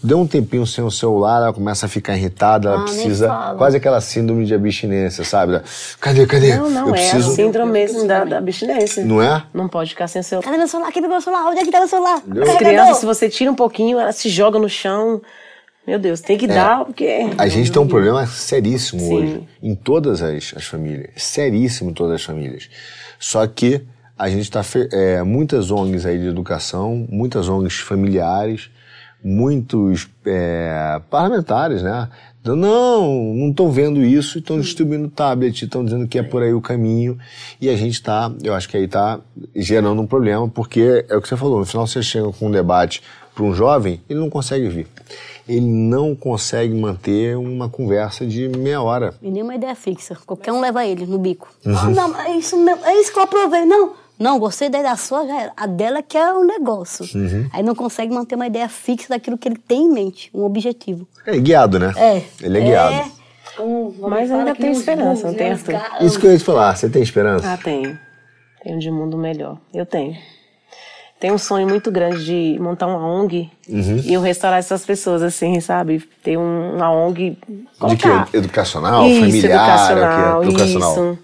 Deu um tempinho sem o celular, ela começa a ficar irritada, ela ah, precisa. Quase aquela síndrome de abstinência, sabe? Cadê, cadê? Não, não, eu é preciso... a síndrome mesmo da, da, abstinência. Não é? Não pode ficar sem o celular. Cadê meu celular? Quem pegou o celular? Onde é que tá meu celular? As crianças, se você tira um pouquinho, ela se joga no chão. Meu Deus, tem que é, dar, porque. A gente tem um problema seríssimo Sim. hoje, em todas as, as famílias. Seríssimo em todas as famílias. Só que a gente está. É, muitas ONGs aí de educação, muitas ONGs familiares, muitos é, parlamentares, né? Então, não, não estão vendo isso e estão distribuindo tablet, estão dizendo que é por aí o caminho. E a gente está, eu acho que aí está gerando um problema, porque é o que você falou, no final você chega com um debate para um jovem, ele não consegue vir ele não consegue manter uma conversa de meia hora. E nenhuma ideia fixa. Qualquer um leva ele no bico. Uhum. Ah, não, é isso, é isso que eu aprovei. Não, Não, gostei da ideia sua, já era. A dela que é o negócio. Uhum. Aí não consegue manter uma ideia fixa daquilo que ele tem em mente, um objetivo. É guiado, né? É. Ele é guiado. É, como você Mas ainda tem esperança, burros, tem Isso que eu ia te falar, você tem esperança? Ah, tenho. Tenho de um mundo melhor. Eu tenho. Tenho um sonho muito grande de montar uma ONG e eu restaurar essas pessoas, assim, sabe? Ter um- uma ONG. De colocar- que? Educacional, isso, familiar? educacional, o que? Educacional. Isso.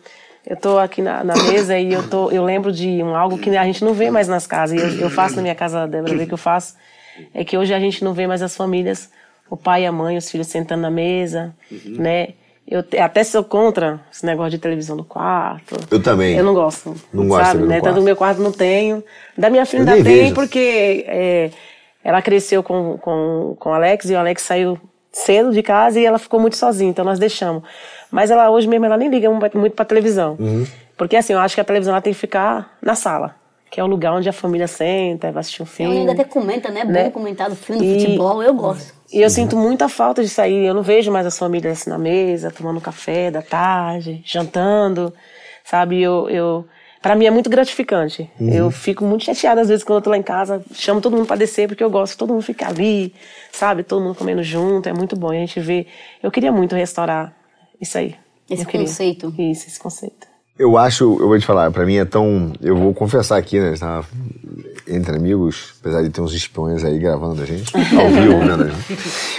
Eu tô aqui na, na mesa e eu, tô, eu lembro de um, algo que a gente não vê mais nas casas. Eu, eu faço na minha casa, Débora vê que eu faço. É que hoje a gente não vê mais as famílias, o pai e a mãe, os filhos sentando na mesa, né? Eu até sou contra esse negócio de televisão no quarto. Eu também. Eu não gosto. Não gosto sabe, né? quarto. Tanto no meu quarto não tenho. Da minha filha Eu ainda tem, vejo. porque é, ela cresceu com, com, com o Alex e o Alex saiu cedo de casa e ela ficou muito sozinha, então nós deixamos. Mas ela hoje mesmo ela nem liga muito pra televisão. Uhum. Porque assim, eu acho que a televisão ela tem que ficar na sala, que é o lugar onde a família senta, vai assistir um Eu filme. ainda até comenta, né? Bom Né? comentar do filme, do futebol, eu gosto. E eu sinto muita falta de sair. Eu não vejo mais as famílias assim na mesa, tomando café da tarde, jantando, sabe? Eu, eu, para mim é muito gratificante. Eu fico muito chateada às vezes quando eu tô lá em casa, chamo todo mundo para descer porque eu gosto todo mundo ficar ali, sabe? Todo mundo comendo junto, é muito bom. E a gente vê. Eu queria muito restaurar isso aí. Esse Eu queria. conceito. Isso, esse conceito. Eu acho, eu vou te falar, pra mim é tão. Eu vou confessar aqui, né? Entre amigos, apesar de ter uns espiões aí gravando a gente, ao vivo, né?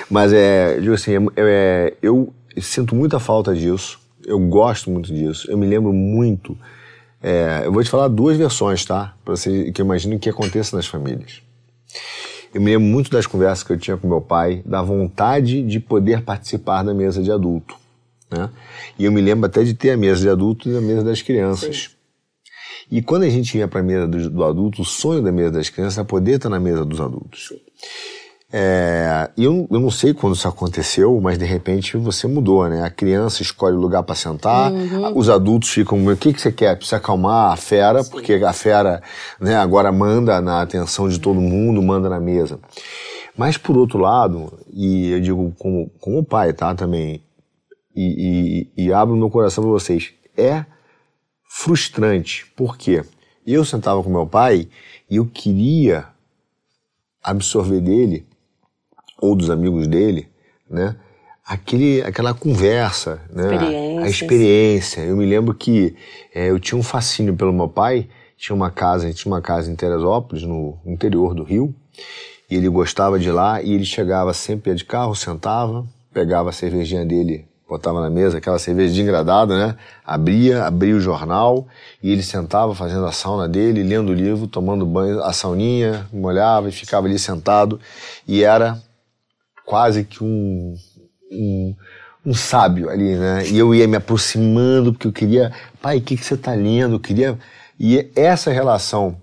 Mas é, digo assim, é, é, eu sinto muita falta disso, eu gosto muito disso, eu me lembro muito. é, eu vou te falar duas versões, tá? Pra você que eu imagino que aconteça nas famílias. Eu me lembro muito das conversas que eu tinha com meu pai, da vontade de poder participar da mesa de adulto. Né? E eu me lembro até de ter a mesa de adulto e a mesa das crianças. E quando a gente ia para a mesa do, do adulto, o sonho da mesa das crianças era poder estar na mesa dos adultos. É, eu, eu não sei quando isso aconteceu, mas de repente você mudou, né? A criança escolhe o lugar para sentar, os adultos ficam, o que, que você quer? Precisa acalmar a fera, porque a fera né, agora manda na atenção de todo mundo, manda na mesa. Mas por outro lado, e eu digo como, como pai, tá, também, e, e, e abro meu coração para vocês, é frustrante, porque eu sentava com meu pai e eu queria absorver dele ou dos amigos dele, né? Aquele, aquela conversa, né? A experiência. Eu me lembro que eh, eu tinha um fascínio pelo meu pai. Tinha uma casa, a gente tinha uma casa em Teresópolis, no interior do Rio. E ele gostava de lá e ele chegava sempre de carro, sentava, pegava a cervejinha dele, botava na mesa, aquela cerveja de engradado, né? Abria, abria o jornal e ele sentava fazendo a sauna dele, lendo o livro, tomando banho, a sauninha, molhava e ficava ali sentado. E era quase que um, um, um sábio ali, né? E eu ia me aproximando porque eu queria, pai, o que, que você está lendo? Eu queria. E essa relação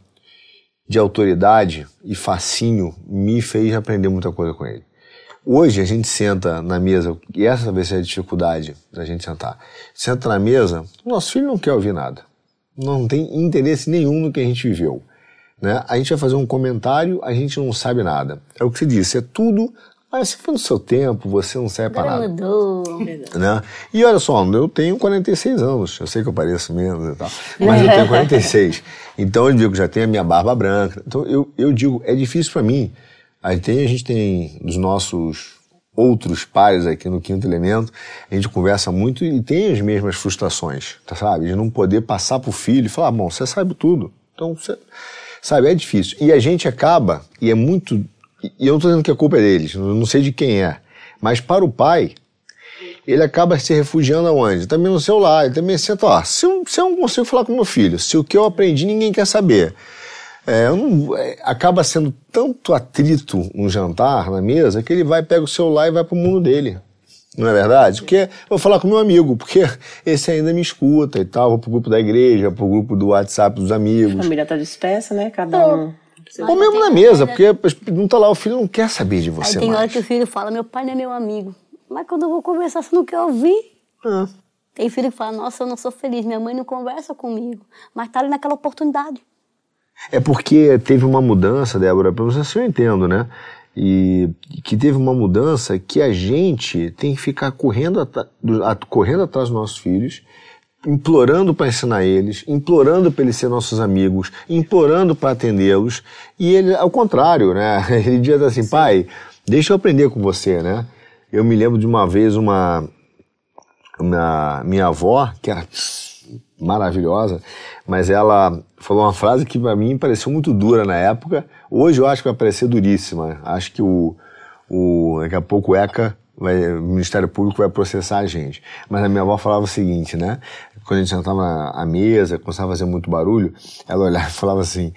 de autoridade e fascínio me fez aprender muita coisa com ele. Hoje a gente senta na mesa, e essa vai ser a dificuldade da gente sentar. Senta na mesa, o nosso filho não quer ouvir nada. Não tem interesse nenhum no que a gente viveu. Né? A gente vai fazer um comentário, a gente não sabe nada. É o que você disse, é tudo. Ah, você foi no seu tempo, você não serve para nada mudou. né? E olha só, eu tenho 46 anos, eu sei que eu pareço menos e tal, mas eu tenho 46. Então eu digo, já tenho a minha barba branca. Então eu, eu digo, é difícil para mim. Aí tem, a gente tem dos nossos outros pares aqui no Quinto Elemento, a gente conversa muito e tem as mesmas frustrações, tá, sabe? De não poder passar pro filho e falar, bom, você sabe tudo. Então, você... sabe, é difícil. E a gente acaba, e é muito... E eu não tô dizendo que a culpa é deles, não sei de quem é, mas para o pai, ele acaba se refugiando aonde? Também no celular. Ele também senta, ó, se eu, se eu não consigo falar com meu filho, se o que eu aprendi ninguém quer saber. É, não- é, acaba sendo tanto atrito um jantar na mesa que ele vai, pega o celular e vai pro mundo dele. Não é verdade? Porque eu vou falar com meu amigo, porque esse ainda me escuta e tal. Vou pro grupo da igreja, pro grupo do WhatsApp dos A amigos. família tá dispersa, né? Cada um. Ou mesmo na mesa, porque não tá lá, o filho não quer saber de Aí você tem hora mais. que o filho fala, meu pai não é meu amigo. Mas quando eu vou conversar, você não quer ouvir. Ah. Tem filho que fala, nossa, eu não sou feliz, minha mãe não conversa comigo. Mas tá ali naquela oportunidade. É porque teve uma mudança, Débora, pra você se eu entendo, né? E que teve uma mudança que a gente tem que ficar correndo, atra- do- a- correndo atrás dos nossos filhos implorando para ensinar eles, implorando para eles serem nossos amigos, implorando para atendê-los, e ele, ao contrário, né? Ele diz assim, pai, deixa eu aprender com você, né? Eu me lembro de uma vez uma, uma minha avó, que era maravilhosa, mas ela falou uma frase que para mim pareceu muito dura na época. Hoje eu acho que vai parecer duríssima. Acho que o, o daqui a pouco o ECA vai, o Ministério Público vai processar a gente. Mas a minha avó falava o seguinte, né? Quando a gente sentava à mesa, começava a fazer muito barulho, ela olhava e falava assim: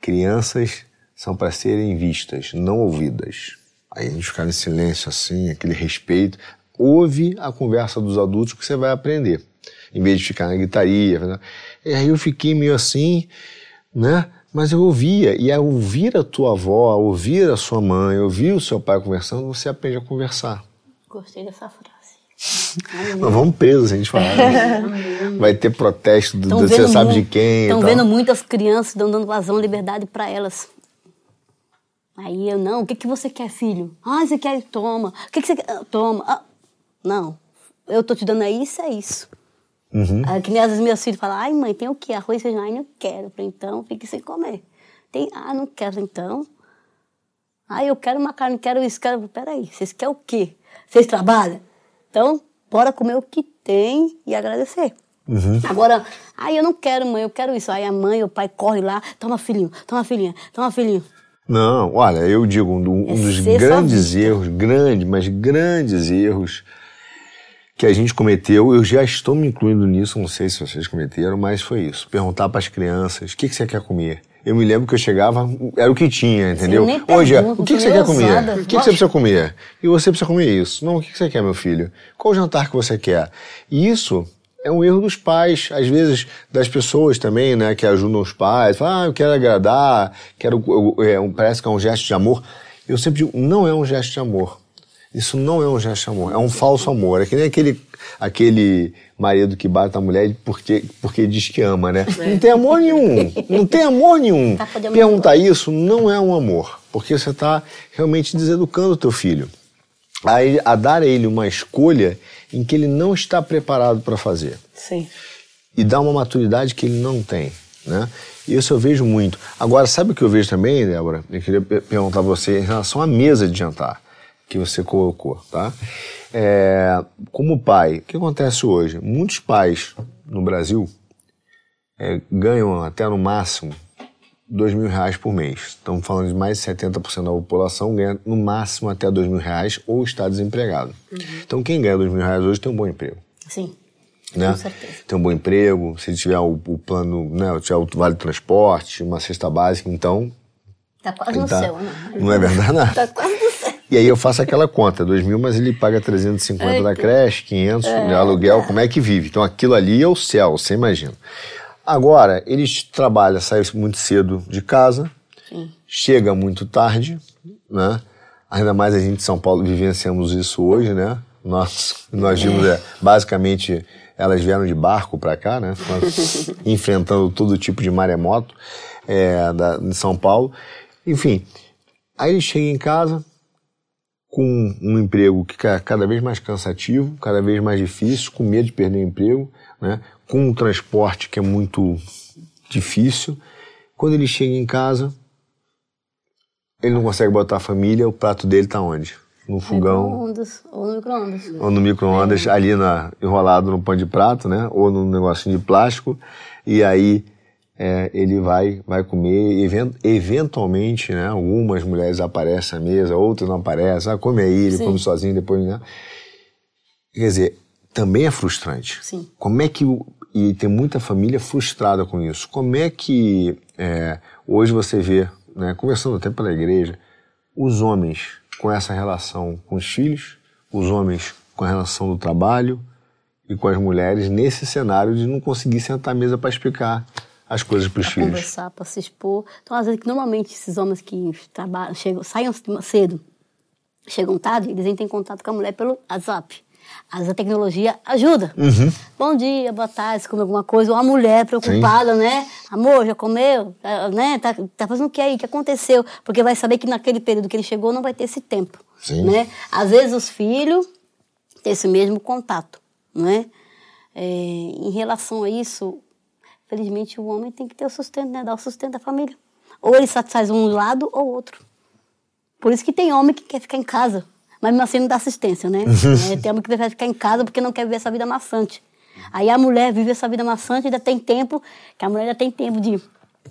crianças são para serem vistas, não ouvidas. Aí a gente ficava em silêncio assim, aquele respeito. Ouve a conversa dos adultos que você vai aprender, em vez de ficar na gritaria. E aí eu fiquei meio assim, né? Mas eu ouvia, e ao ouvir a tua avó, ao ouvir a sua mãe, ouvir o seu pai conversando, você aprende a conversar. Gostei dessa frase. Nós vamos presos se a gente falar. Né? Vai ter protesto do, do você sabe de quem. Estão vendo muitas crianças dando vazão, liberdade para elas. Aí eu, não, o que, que você quer, filho? Ah, você quer? Toma. O que, que você quer? Ah, toma. Ah, não, eu tô te dando é isso, é isso. Uhum. Que nem às vezes meus filhos falam, ai mãe, tem o quê? Arroz e feijão? Ai, não quero. falei, então, fique sem comer. Tem, ah, não quero, então. Ah, eu quero uma carne, quero isso, quero... Peraí, vocês querem o quê? Vocês trabalham? Então, bora comer o que tem e agradecer. Uhum. Agora, ai, eu não quero, mãe, eu quero isso. Aí a mãe, o pai corre lá, toma filhinho, toma filhinha, toma filhinho. Não, olha, eu digo, um, um é dos grandes erros, grandes, mas grandes erros que a gente cometeu, eu já estou me incluindo nisso, não sei se vocês cometeram, mas foi isso. Perguntar para as crianças, o que, que você quer comer? Eu me lembro que eu chegava, era o que tinha, entendeu? Hoje, o que, que você quer comer? O que, que você precisa comer? E você precisa comer isso. Não, o que, que você quer, meu filho? Qual o jantar que você quer? E isso é um erro dos pais, às vezes das pessoas também, né, que ajudam os pais. Falam, ah, eu quero agradar, quero, é, parece que é um gesto de amor. Eu sempre digo, não é um gesto de amor. Isso não é um gesto de amor, é um falso amor. É que nem aquele, aquele marido que bate a mulher porque, porque diz que ama, né? É. Não tem amor nenhum. Não tem amor nenhum. Tá Perguntar isso não é um amor, porque você está realmente deseducando o teu filho. A, a dar a ele uma escolha em que ele não está preparado para fazer. Sim. E dar uma maturidade que ele não tem, né? Isso eu vejo muito. Agora, sabe o que eu vejo também, Débora? Eu queria perguntar a você em relação à mesa de jantar que você colocou, tá? É, como pai, o que acontece hoje? Muitos pais no Brasil é, ganham até no máximo dois mil reais por mês. Estamos falando de mais de 70% da população ganha no máximo até dois mil reais ou está desempregado. Uhum. Então quem ganha dois mil reais hoje tem um bom emprego. Sim. Né? Com certeza. Tem um bom emprego, se tiver o, o plano, né, tiver o vale transporte, uma cesta básica, então. Tá quase no tá, céu, né? Não é verdade? Tá quase no céu. E aí eu faço aquela conta, dois mil, mas ele paga 350 é, da creche, 500 é, aluguel, como é que vive? Então aquilo ali é o céu, você imagina. Agora, eles trabalham, saem muito cedo de casa, Sim. chega muito tarde, né? Ainda mais a gente de São Paulo vivenciamos isso hoje, né? Nós, nós vimos, é, basicamente, elas vieram de barco para cá, né? enfrentando todo tipo de maremoto é, da, de São Paulo. Enfim, aí ele chega em casa, com um emprego que é cada vez mais cansativo, cada vez mais difícil, com medo de perder o emprego, né? com um transporte que é muito difícil. Quando ele chega em casa, ele não consegue botar a família, o prato dele está onde? No fogão. ou no micro-ondas. Ou no micro-ondas, é. ali na, enrolado no pão de prato, né? Ou num negocinho de plástico. E aí é, ele vai, vai comer, event, eventualmente, né, algumas mulheres aparecem à mesa, outras não aparecem, ah, come aí, ele Sim. come sozinho, depois, né? Quer dizer, também é frustrante. Sim. Como é que, e tem muita família frustrada com isso, como é que é, hoje você vê, né, conversando até pela igreja, os homens com essa relação com os filhos, os homens com a relação do trabalho e com as mulheres nesse cenário de não conseguir sentar à mesa para explicar as coisas para os filhos. conversar, para se expor. Então, às vezes, normalmente, esses homens que trabalham, chegam, saem cedo, chegam tarde, eles entram em contato com a mulher pelo WhatsApp. Às vezes a tecnologia ajuda. Uhum. Bom dia, boa tarde, come alguma coisa. Ou a mulher preocupada, Sim. né? Amor, já comeu? Tá, né? Tá, tá fazendo o que aí? O que aconteceu? Porque vai saber que naquele período que ele chegou não vai ter esse tempo. Sim. Né? Às vezes os filhos têm esse mesmo contato, não é? É, em relação a isso, felizmente o homem tem que ter o sustento, né? Dar o sustento da família. Ou ele satisfaz um lado ou outro. Por isso que tem homem que quer ficar em casa, mas mesmo assim não dá assistência, né? é, tem homem que prefere ficar em casa porque não quer viver essa vida maçante. Aí a mulher vive essa vida maçante e ainda tem tempo, que a mulher ainda tem tempo de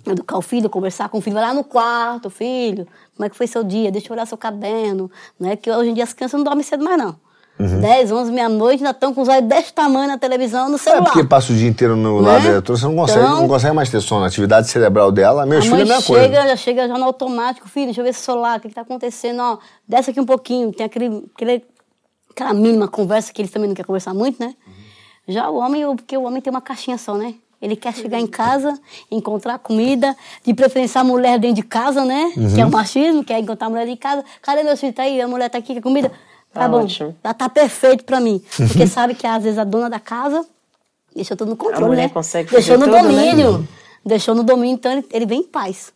educar o filho, conversar com o filho, vai lá no quarto, filho, como é que foi seu dia? Deixa eu olhar seu cabelo, né? Que hoje em dia as crianças não dormem cedo mais não. Uhum. 10, 11, meia-noite, ainda estão com os olhos desse tamanho na televisão, no celular. É porque passa o dia inteiro no né? lado eletrônico, você não consegue, então, não consegue mais ter sono. A atividade cerebral dela, meus filhos é a mesma chega, coisa. Já chega já no automático, filho, deixa eu ver esse celular, o que está acontecendo, ó, desce aqui um pouquinho, tem aquele, aquele, aquela mínima conversa que eles também não querem conversar muito, né? Uhum. Já o homem, porque o homem tem uma caixinha só, né? Ele quer chegar em casa, encontrar comida, de preferência a mulher dentro de casa, né? Uhum. Que é o machismo, quer encontrar a mulher em casa. Cadê meu filho? Tá aí, a mulher tá aqui, quer comida? Tá, tá bom, ótimo. já tá perfeito pra mim. Porque sabe que às vezes a dona da casa deixou tudo no controle, a mulher né? Consegue deixou no tudo, né? domínio. Né? Deixou no domínio, então ele, ele, vem em paz.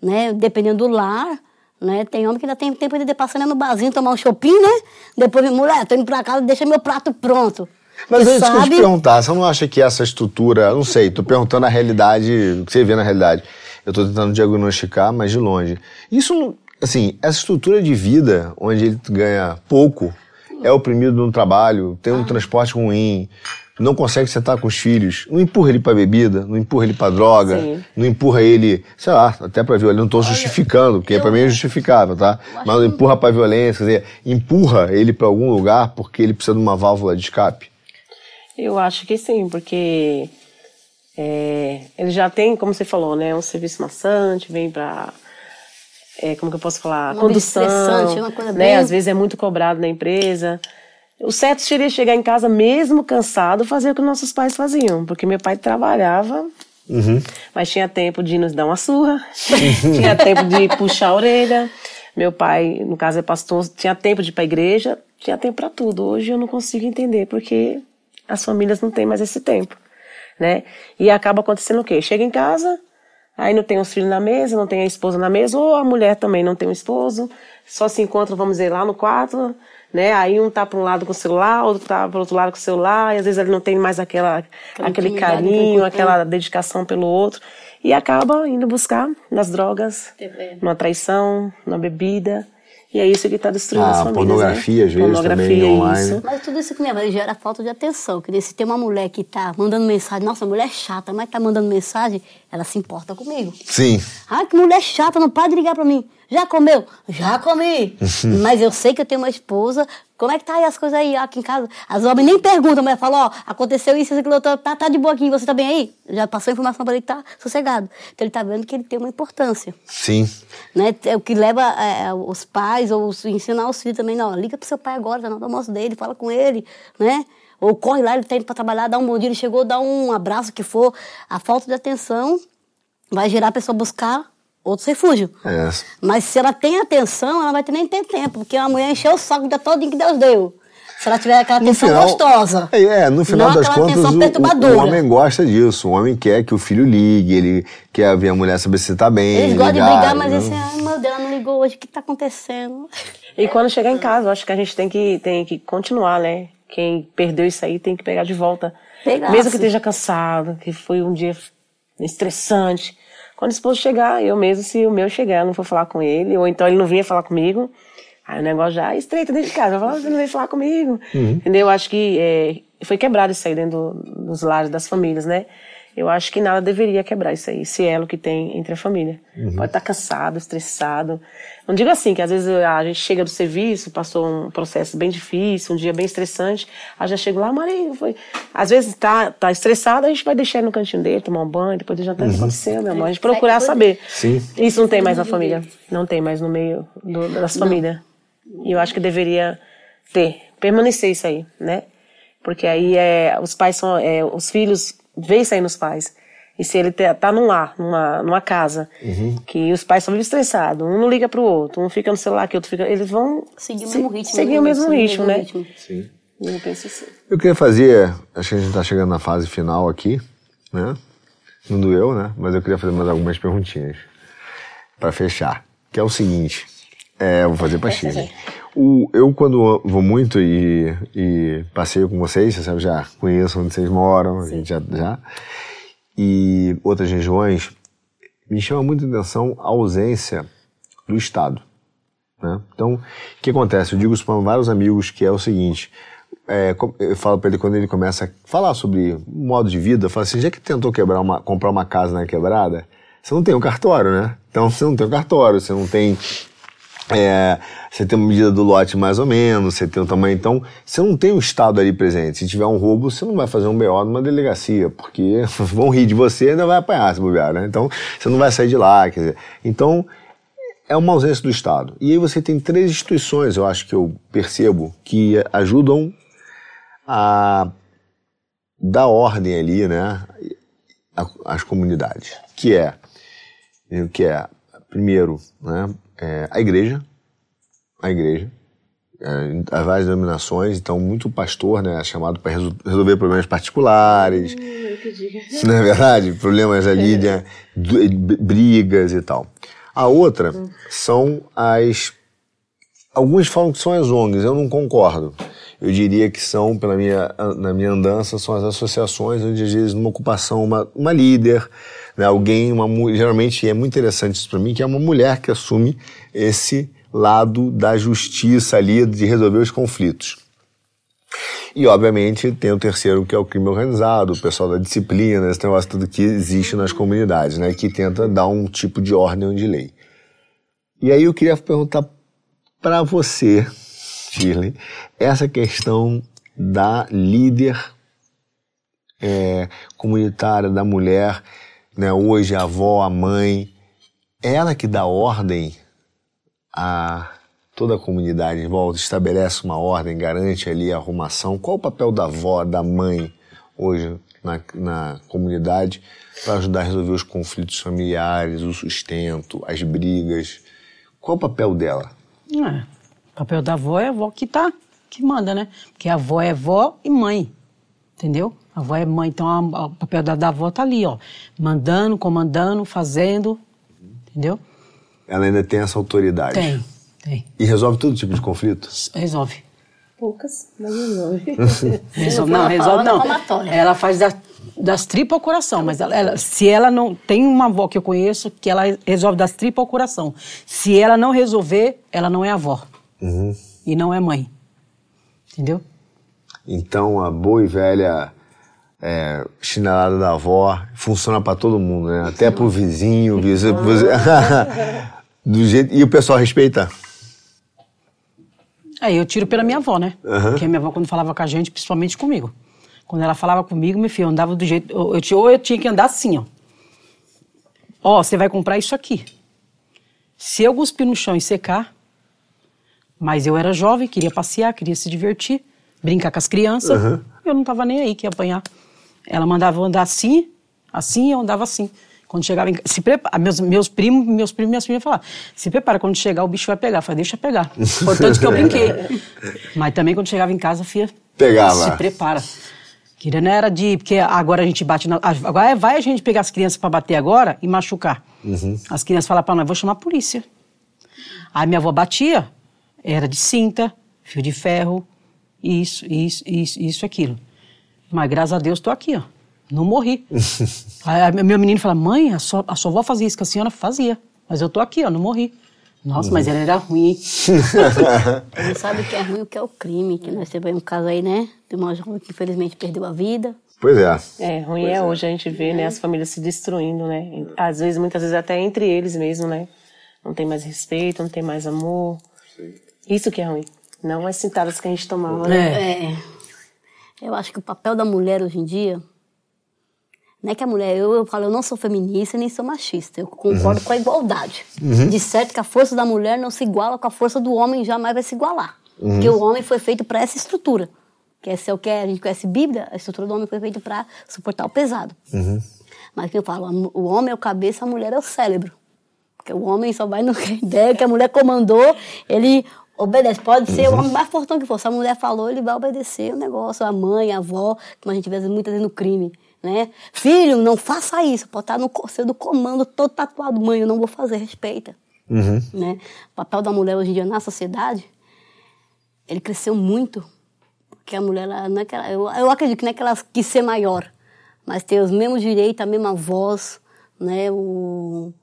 Né? Dependendo do lar, né? Tem homem que ainda tem tempo de passar no barzinho, tomar um shopping, né? Depois, mulher, tô indo pra casa, deixa meu prato pronto. Mas antes sabe... que eu te perguntar, você não acha que essa estrutura, não sei, tô perguntando a realidade, o que você vê na realidade. Eu tô tentando diagnosticar, mas de longe. Isso, assim, essa estrutura de vida, onde ele ganha pouco, é oprimido no trabalho, tem um ah. transporte ruim, não consegue sentar com os filhos, não empurra ele pra bebida, não empurra ele pra droga, Sim. não empurra ele, sei lá, até pra violência. Não tô justificando, porque pra mim é justificável, tá? Mas não empurra pra violência, quer dizer, empurra ele pra algum lugar porque ele precisa de uma válvula de escape. Eu acho que sim, porque é, ele já tem, como você falou, né, um serviço maçante, vem para é, como que eu posso falar, uma condução, uma coisa né, bem... às vezes é muito cobrado na empresa. O certo seria chegar em casa mesmo cansado, fazer o que nossos pais faziam, porque meu pai trabalhava, uhum. mas tinha tempo de nos dar uma surra, tinha tempo de puxar a orelha. Meu pai, no caso é pastor, tinha tempo de ir para a igreja, tinha tempo para tudo. Hoje eu não consigo entender, porque as famílias não têm mais esse tempo, né? E acaba acontecendo o quê? Chega em casa, aí não tem os filhos na mesa, não tem a esposa na mesa, ou a mulher também não tem um esposo, só se encontram, vamos dizer, lá no quarto, né? Aí um tá para um lado com o celular, outro tá para outro lado com o celular, e às vezes ele não tem mais aquela, aquele carinho, aquela dedicação pelo outro, e acaba indo buscar nas drogas, numa traição, na bebida, e é isso que está destruindo ah, as famílias. Pornografia, né? às vezes, pornografia, também online. Isso. Mas tudo isso que me gera falta de atenção. Que se tem uma mulher que está mandando mensagem, nossa, mulher chata, mas está mandando mensagem, ela se importa comigo. Sim. Ah, que mulher chata, não pode ligar para mim. Já comeu? Já comi. Mas eu sei que eu tenho uma esposa. Como é que tá aí as coisas aí aqui em casa? As homens nem perguntam, mas falam, ó, aconteceu isso, isso, aquilo, tá, tá de boa aqui, você tá bem aí? Já passou a informação para ele que tá sossegado. Então ele tá vendo que ele tem uma importância. Sim. Né? É o que leva é, os pais, ou ensinar os filhos também, não, liga pro seu pai agora, tá no almoço dele, fala com ele, né? Ou corre lá, ele tá indo pra trabalhar, dá um bom dia, ele chegou, dá um abraço, que for. A falta de atenção vai gerar a pessoa buscar outro refúgio. É. Mas se ela tem atenção, ela vai ter nem ter tempo, porque a mulher encheu o saco de todo que Deus deu. Se ela tiver aquela atenção final, gostosa. É, é, no final das contas, o, o, homem gosta disso. O homem quer que o filho ligue, ele quer ver a mulher saber se está bem. Eles gostam de brigar, mas esse, ai meu Deus, ela não ligou hoje, o que está acontecendo? E quando chegar em casa, eu acho que a gente tem que, tem que continuar, né? Quem perdeu isso aí tem que pegar de volta. Mesmo que esteja cansado, que foi um dia estressante quando o esposo chegar, eu mesmo, se o meu chegar, eu não for falar com ele, ou então ele não vinha falar comigo, aí o negócio já estreita dentro de casa. Eu falo, você não veio falar comigo. Uhum. Entendeu? Eu acho que é, foi quebrado isso aí dentro do, dos lares, das famílias, né? Eu acho que nada deveria quebrar isso aí, esse elo que tem entre a família. Uhum. Pode estar cansado, estressado. Não digo assim, que às vezes a gente chega do serviço, passou um processo bem difícil, um dia bem estressante, aí já chego lá, Maria, foi. Às vezes tá, tá estressado, a gente vai deixar ele no cantinho dele, tomar um banho, depois de jantar, uhum. o que aconteceu, meu amor? A gente procurar saber. Sim. Isso não tem mais na família. Não tem mais no meio do, das famílias. E eu acho que deveria ter, permanecer isso aí, né? Porque aí é, os pais são, é, os filhos vê isso aí nos pais. E se ele tá num lar, numa, numa casa, uhum. que os pais são estressados, um não liga pro outro, um fica no celular, que o outro fica. Eles vão. Seguir o mesmo ritmo. Seguir o mesmo ritmo, né? Ritmo. Sim. Eu penso assim. Eu queria fazer. Acho que a gente tá chegando na fase final aqui, né? Não doeu, né? Mas eu queria fazer mais algumas perguntinhas. para fechar. Que é o seguinte. É, eu vou fazer pra Chile. O, eu, quando vou muito e, e passeio com vocês, você sabe, já conheço onde vocês moram, a gente já, já. E outras regiões, me chama muito a atenção a ausência do Estado. Né? Então, o que acontece? Eu digo isso para vários amigos que é o seguinte: é, eu falo para ele quando ele começa a falar sobre modo de vida, eu falo assim: já que tentou quebrar uma, comprar uma casa na quebrada, você não tem um cartório, né? Então você não tem um cartório, você não tem. É, você tem uma medida do lote mais ou menos, você tem o tamanho. Então, você não tem o Estado ali presente. Se tiver um roubo, você não vai fazer um BO numa delegacia, porque vão rir de você e ainda vai apanhar se bobear, né? Então, você não vai sair de lá. Quer dizer. Então, é uma ausência do Estado. E aí você tem três instituições, eu acho que eu percebo, que ajudam a dar ordem ali, né, às comunidades, que é, que é primeiro, né, é a igreja, a igreja, é, as várias denominações, então muito pastor, né, é chamado para resolver problemas particulares, hum, não é verdade? Problemas ali, né, brigas e tal. A outra são as. Alguns falam que são as ONGs, eu não concordo. Eu diria que são, pela minha, na minha andança, são as associações onde às vezes numa ocupação uma, uma líder, né, alguém, uma, geralmente é muito interessante isso para mim, que é uma mulher que assume esse lado da justiça ali, de resolver os conflitos. E, obviamente, tem o terceiro, que é o crime organizado, o pessoal da disciplina, esse negócio tudo que existe nas comunidades, né? Que tenta dar um tipo de ordem de lei. E aí eu queria perguntar para você, Shirley, essa questão da líder é, comunitária, da mulher, né? Hoje a avó, a mãe, ela que dá ordem a toda a comunidade em volta, estabelece uma ordem, garante ali a arrumação. Qual o papel da avó, da mãe hoje na, na comunidade para ajudar a resolver os conflitos familiares, o sustento, as brigas? Qual o papel dela? É, o papel da avó é a avó que tá, que manda, né? Porque a avó é avó e mãe, entendeu? A avó é mãe, então a, a, o papel da, da avó tá ali, ó, mandando, comandando, fazendo, entendeu? Ela ainda tem essa autoridade. Tem. Tem. E resolve todo tipo de conflito? Resolve. Poucas, mas resolve. resolve não, resolve não. Ela faz da, das tripas ao coração, mas ela, ela, se ela não. Tem uma avó que eu conheço que ela resolve das tripas ao coração. Se ela não resolver, ela não é avó. Uhum. E não é mãe. Entendeu? Então a boa e velha é, chinelada da avó funciona para todo mundo, né? Até pro vizinho, vizinho. Do jeito, e o pessoal respeita? É, eu tiro pela minha avó, né? Uhum. Porque a minha avó, quando falava com a gente, principalmente comigo. Quando ela falava comigo, meu filho, eu andava do jeito. Eu, eu, ou eu tinha que andar assim, ó. Ó, você vai comprar isso aqui. Se eu cuspir no chão e secar, mas eu era jovem, queria passear, queria se divertir, brincar com as crianças, uhum. eu não tava nem aí que ia apanhar. Ela mandava eu andar assim, assim, eu andava assim. Quando chegava em casa, se prepara, meus, meus primos, meus primos e minhas primas falavam, se prepara, quando chegar o bicho vai pegar. Eu falei, deixa pegar. Importante que eu brinquei. Mas também quando chegava em casa, filha, Pegava. se prepara. Queria não era de. Porque agora a gente bate. Na, agora vai a gente pegar as crianças para bater agora e machucar. Uhum. As crianças falam para nós, vou chamar a polícia. Aí minha avó batia, era de cinta, fio de ferro, isso, isso, isso, isso, aquilo. Mas graças a Deus estou aqui, ó. Não morri. Aí meu menino fala, mãe, a sua, a sua avó fazia isso que a senhora fazia. Mas eu tô aqui, ó, não morri. Nossa, uhum. mas ela era ruim, hein? não sabe o que é ruim, o que é o crime. Que nós tivemos um caso aí, né? De uma jovem que infelizmente perdeu a vida. Pois é. É, ruim é, é hoje a gente vê, né, as famílias se destruindo, né? Às vezes, muitas vezes até entre eles mesmo, né? Não tem mais respeito, não tem mais amor. Isso que é ruim. Não as cintadas que a gente tomava, né? É. Eu acho que o papel da mulher hoje em dia não é que a mulher, eu, eu falo, eu não sou feminista nem sou machista, eu concordo uhum. com a igualdade. Uhum. De certo que a força da mulher não se iguala com a força do homem, jamais vai se igualar. Uhum. Porque o homem foi feito para essa estrutura. Que é o que a gente conhece Bíblia, a estrutura do homem foi feita para suportar o pesado. Uhum. Mas que eu falo, o homem é o cabeça, a mulher é o cérebro. Porque o homem só vai no ideia que a mulher comandou, ele obedece. Pode ser o homem mais fortão que for. Se a mulher falou, ele vai obedecer o negócio. A mãe, a avó, como a gente vê muitas vezes no crime né? Filho, não faça isso. Pode estar no seu do comando todo tatuado. Mãe, eu não vou fazer, respeita. Uhum. Né? O papel da mulher hoje em dia na sociedade ele cresceu muito, porque a mulher, ela, não é que ela, eu, eu acredito que não é que ela quis ser maior, mas ter os mesmos direitos, a mesma voz, né? O,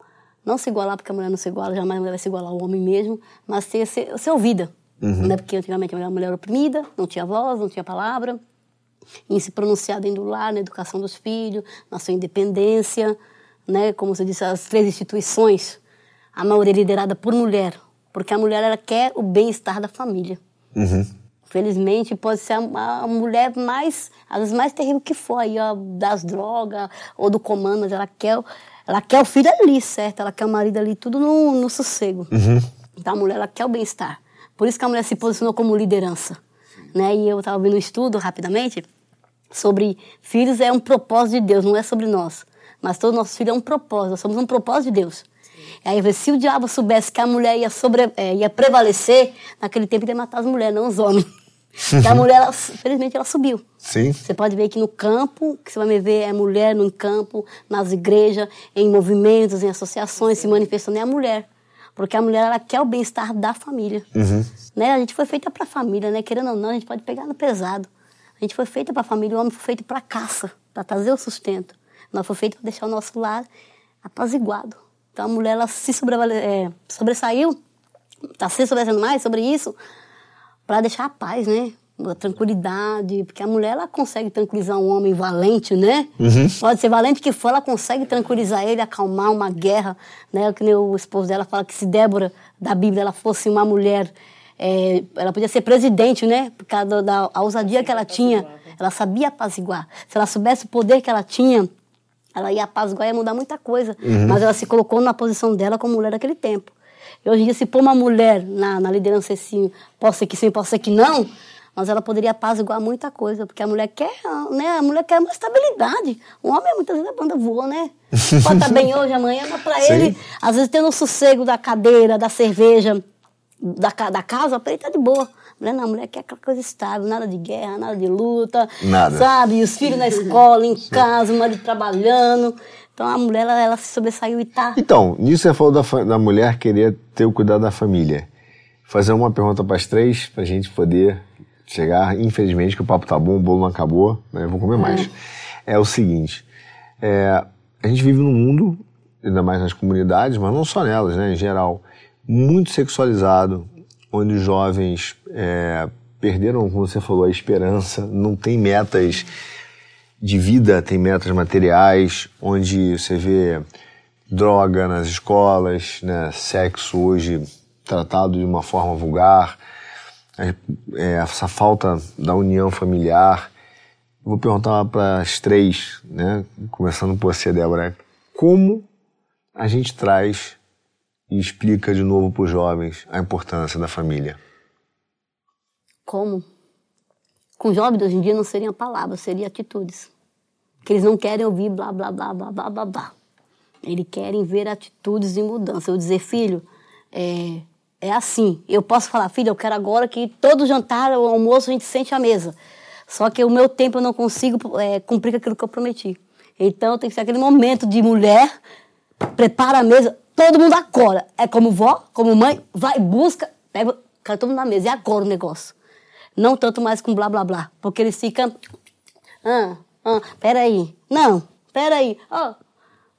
não se igualar, porque a mulher não se iguala, jamais a mulher vai se igualar ao homem mesmo, mas ter, ser, ser ouvida. Uhum. Né? Porque antigamente a mulher era oprimida, não tinha voz, não tinha palavra, em se pronunciar dentro do lar, na educação dos filhos, na sua independência, né? como você disse, as três instituições, a maioria liderada por mulher, porque a mulher ela quer o bem-estar da família. Uhum. Felizmente, pode ser a, a, mulher mais, às vezes, mais terrível que for, aí, ó, das drogas ou do comando, ela quer, ela quer o filho ali, certo? Ela quer o marido ali, tudo no, no sossego. Uhum. Então, a mulher, ela quer o bem-estar. Por isso que a mulher se posicionou como liderança. Né? E eu estava vendo um estudo, rapidamente, sobre filhos é um propósito de Deus, não é sobre nós. Mas todo nosso filho é um propósito, nós somos um propósito de Deus. Aí, se o diabo soubesse que a mulher ia, sobre, é, ia prevalecer, naquele tempo ele ia matar as mulheres, não os homens. E a mulher, ela, felizmente, ela subiu. Sim. Você pode ver que no campo, que você vai me ver é mulher no campo, nas igrejas, em movimentos, em associações, se manifestando, é a mulher. Porque a mulher, ela quer o bem-estar da família. Uhum. Né? A gente foi feita para a família, né? Querendo ou não, a gente pode pegar no pesado. A gente foi feita para a família, o homem foi feito para caça, para trazer o sustento. Nós foi feito para deixar o nosso lar apaziguado. Então a mulher ela se é, sobressaiu, está se sobressaindo mais sobre isso, para deixar a paz, né? A tranquilidade, porque a mulher ela consegue tranquilizar um homem valente, né? Uhum. Pode ser valente que for, ela consegue tranquilizar ele, acalmar uma guerra, né? Que nem o esposo dela fala que se Débora da Bíblia ela fosse uma mulher, é, ela podia ser presidente, né? Por causa da, da ousadia que ela tinha, ela sabia apaziguar. Se ela soubesse o poder que ela tinha, ela ia apaziguar, ia mudar muita coisa. Uhum. Mas ela se colocou na posição dela como mulher daquele tempo. E hoje em dia, se pôr uma mulher na, na liderança assim, pode ser que sim, pode ser que não, mas ela poderia apaziguar muita coisa, porque a mulher quer, né? A mulher quer uma estabilidade. O homem, muitas vezes, a banda voa, né? Pode estar bem hoje, amanhã, mas para ele, às vezes, tendo o sossego da cadeira, da cerveja, da, da casa, para ele tá de boa. Mulher não, mulher quer aquela coisa estável, nada de guerra, nada de luta. Nada. Sabe? E os filhos na escola, em casa, o marido trabalhando. Então a mulher, ela, ela se sobressaiu e tá. Então, nisso você falou da, da mulher querer ter o cuidado da família. Fazer uma pergunta para as três, para a gente poder chegar. Infelizmente, que o papo tá bom, o bolo não acabou, né? Eu vou comer mais. É, é o seguinte: é, a gente vive num mundo, ainda mais nas comunidades, mas não só nelas, né? Em geral, muito sexualizado, onde os jovens é, perderam, como você falou, a esperança, não tem metas de vida, tem metas materiais, onde você vê droga nas escolas, né, sexo hoje tratado de uma forma vulgar, é, é essa falta da união familiar. Vou perguntar para as três, né, começando por você, Débora, como a gente traz e explica de novo para os jovens a importância da família? Como? Com jovens hoje em dia não seriam palavras, seriam atitudes. Que eles não querem ouvir blá, blá, blá, blá, blá, blá, blá. Eles querem ver atitudes e mudança. Eu dizer, filho, é, é assim. Eu posso falar, filho, eu quero agora que todo jantar, o almoço, a gente sente à mesa. Só que o meu tempo eu não consigo é, cumprir aquilo que eu prometi. Então tem que ser aquele momento de mulher, prepara a mesa, todo mundo acorda. É como vó, como mãe, vai, busca, pega, cai todo mundo na mesa. E agora o negócio. Não tanto mais com blá blá blá. Porque eles ficam. Ah, ah, peraí. Não, peraí. Oh.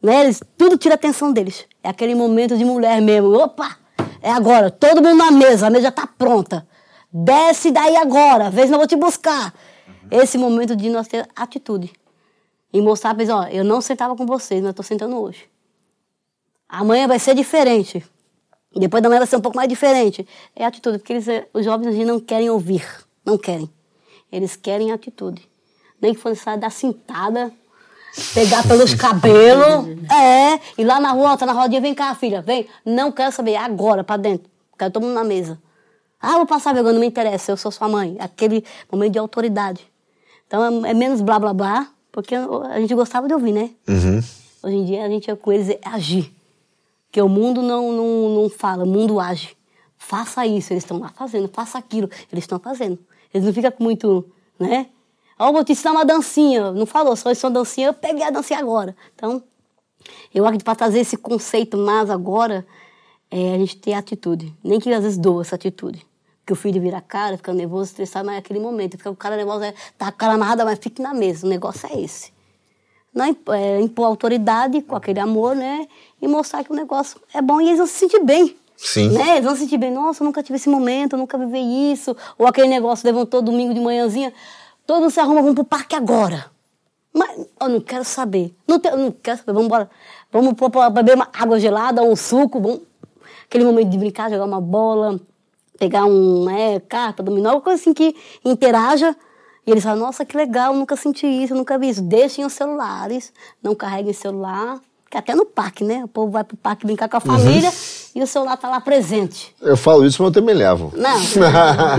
Né? Eles, tudo tira a atenção deles. É aquele momento de mulher mesmo. Opa! É agora, todo mundo na mesa, a mesa já tá pronta. Desce daí agora, vez não vou te buscar. Esse momento de nós ter atitude. E mostrar pra eles, ó, eu não sentava com vocês, mas tô sentando hoje. Amanhã vai ser diferente. Depois da manhã vai ser um pouco mais diferente. É atitude, porque eles, os jovens hoje não querem ouvir. Não querem. Eles querem atitude. Nem que for necessário dar cintada, pegar pelos cabelos, é, e lá na rua, tá na rodinha, vem cá, filha, vem. Não quero saber, agora, pra dentro. Quero todo mundo na mesa. Ah, vou passar vergonha, não me interessa, eu sou sua mãe. Aquele momento de autoridade. Então é, é menos blá blá blá, porque a gente gostava de ouvir, né? Uhum. Hoje em dia a gente é com eles é agir. Que o mundo não, não, não fala, o mundo age. Faça isso, eles estão lá fazendo, faça aquilo, eles estão fazendo. Eles não ficam com muito, né? Ó, oh, vou te ensinar uma dancinha. Não falou, só isso é uma dancinha, eu peguei a dancinha agora. Então, eu acho que para trazer esse conceito mais agora, é a gente ter atitude. Nem que às vezes doa essa atitude. que o filho vira a cara, fica nervoso, estressado, mas é aquele momento. Fica o cara nervoso, é, tá a cara amarrada, mas fique na mesa. O negócio é esse. Não é, impor autoridade com aquele amor, né? E mostrar que o negócio é bom e eles vão se sentir bem. Sim. Né? Eles vão se sentir bem. Nossa, eu nunca tive esse momento, eu nunca vivi isso. Ou aquele negócio levantou domingo de manhãzinha, todo mundo se arruma, vamos pro parque agora. Mas eu não quero saber. Não, te, não quero saber, vamos embora. Vamos beber uma água gelada, um suco, vamos... aquele momento de brincar, jogar uma bola, pegar um é, carta, dominó, alguma coisa assim que interaja. E eles falam, nossa, que legal, nunca senti isso, nunca vi isso. Deixem os celulares, não carreguem celular. Que até no parque, né? O povo vai pro parque brincar com a família uhum. E o celular tá lá presente. Eu falo isso, mas eu também levo. Não,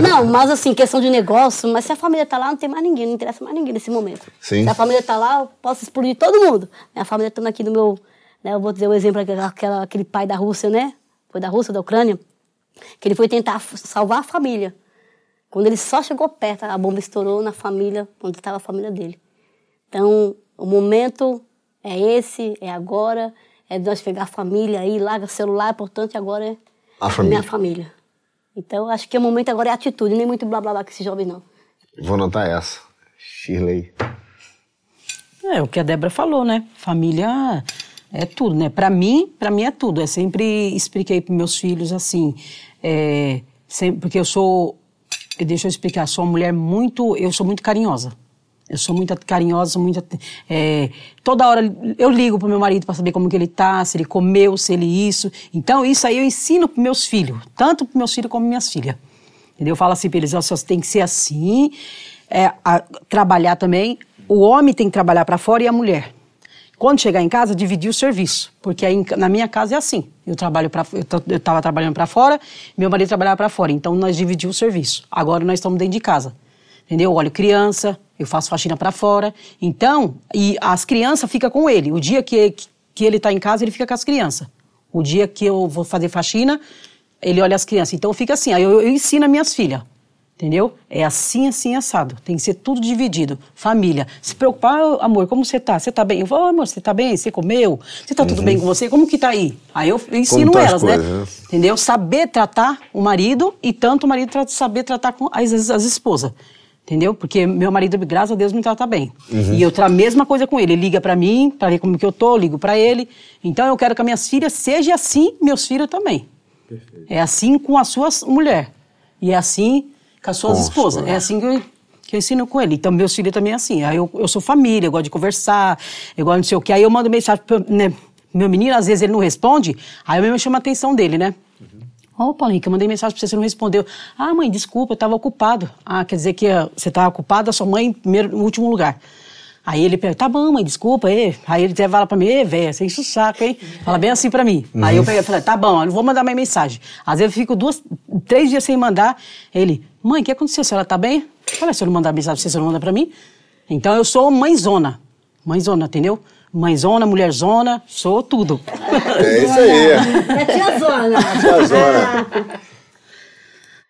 não, mas assim, questão de negócio, mas se a família tá lá, não tem mais ninguém, não interessa mais ninguém nesse momento. Sim. Se a família tá lá, eu posso explodir todo mundo. A família estando aqui no meu, né, eu vou dizer o um exemplo, aquela, aquele pai da Rússia, né? Foi da Rússia, da Ucrânia que ele foi tentar salvar a família. Quando ele só chegou perto, a bomba estourou na família, onde estava a família dele. Então, o momento é esse, é agora, é de nós pegar a família aí, larga o celular, portanto, agora é a família. minha família. Então, acho que o momento agora é atitude, nem muito blá blá blá que esse jovem não. Vou anotar essa. Shirley. É, o que a Débora falou, né? Família é tudo, né? Para mim, para mim é tudo. Eu sempre expliquei para meus filhos assim, é, sempre, porque eu sou, deixa eu explicar, sou uma mulher muito, eu sou muito carinhosa. Eu sou muito carinhosa, sou muito é, toda hora eu ligo pro meu marido para saber como que ele tá, se ele comeu, se ele isso. Então isso aí eu ensino para meus filhos, tanto para meus filhos como minhas filhas. Entendeu? Eu falo assim para eles, você tem que ser assim, é, a, trabalhar também. O homem tem que trabalhar para fora e a mulher. Quando chegar em casa, dividir o serviço, porque aí na minha casa é assim. Eu trabalho para eu estava trabalhando para fora, meu marido trabalhava para fora, então nós dividimos o serviço. Agora nós estamos dentro de casa. Entendeu? Eu olho criança, eu faço faxina para fora. Então, e as crianças ficam com ele. O dia que, que ele está em casa, ele fica com as crianças. O dia que eu vou fazer faxina, ele olha as crianças. Então fica assim. Aí eu, eu ensino as minhas filhas. Entendeu? É assim, assim, assado. Tem que ser tudo dividido. Família. Se preocupar, ah, amor, como você tá? Você tá bem? Eu falo, amor, você tá bem? Você comeu? Você tá uhum. tudo bem com você? Como que tá aí? Aí eu ensino tá elas, né? né? Entendeu? Saber tratar o marido e tanto o marido saber tratar com as, as, as esposas. Entendeu? Porque meu marido, graças a Deus, me trata bem. Uhum. E eu trato a mesma coisa com ele. Ele liga para mim, para ver como que eu tô, eu ligo para ele. Então eu quero que as minhas filhas seja assim, meus filhos também. Perfeito. É assim com as suas mulheres. E é assim com as suas Nossa, esposas. É assim que eu, que eu ensino com ele. Então, meus filhos também é assim. Aí eu, eu sou família, eu gosto de conversar, eu gosto de não sei o quê. Aí eu mando mensagem, pro, né? Meu menino, às vezes ele não responde, aí eu mesmo chamo a atenção dele, né? Ô, oh, Paulinho, que eu mandei mensagem pra você, você não respondeu. Ah, mãe, desculpa, eu tava ocupado. Ah, quer dizer que uh, você tava ocupado, a sua mãe em primeiro, no último lugar. Aí ele pergunta, tá bom, mãe, desculpa. Aí, aí ele fala pra mim, ê, velho, você enche o saco, hein? Fala bem assim pra mim. Uhum. Aí eu peguei, falei, tá bom, eu não vou mandar mais mensagem. Às vezes eu fico duas, três dias sem mandar. Ele, mãe, o que aconteceu? A senhora tá bem? Falei, se eu não mandar mensagem pra você, você não manda pra mim? Então eu sou mãezona. Mãezona, entendeu? Mãezona, mulherzona, sou tudo. É isso aí. É tiazona. Tiazona.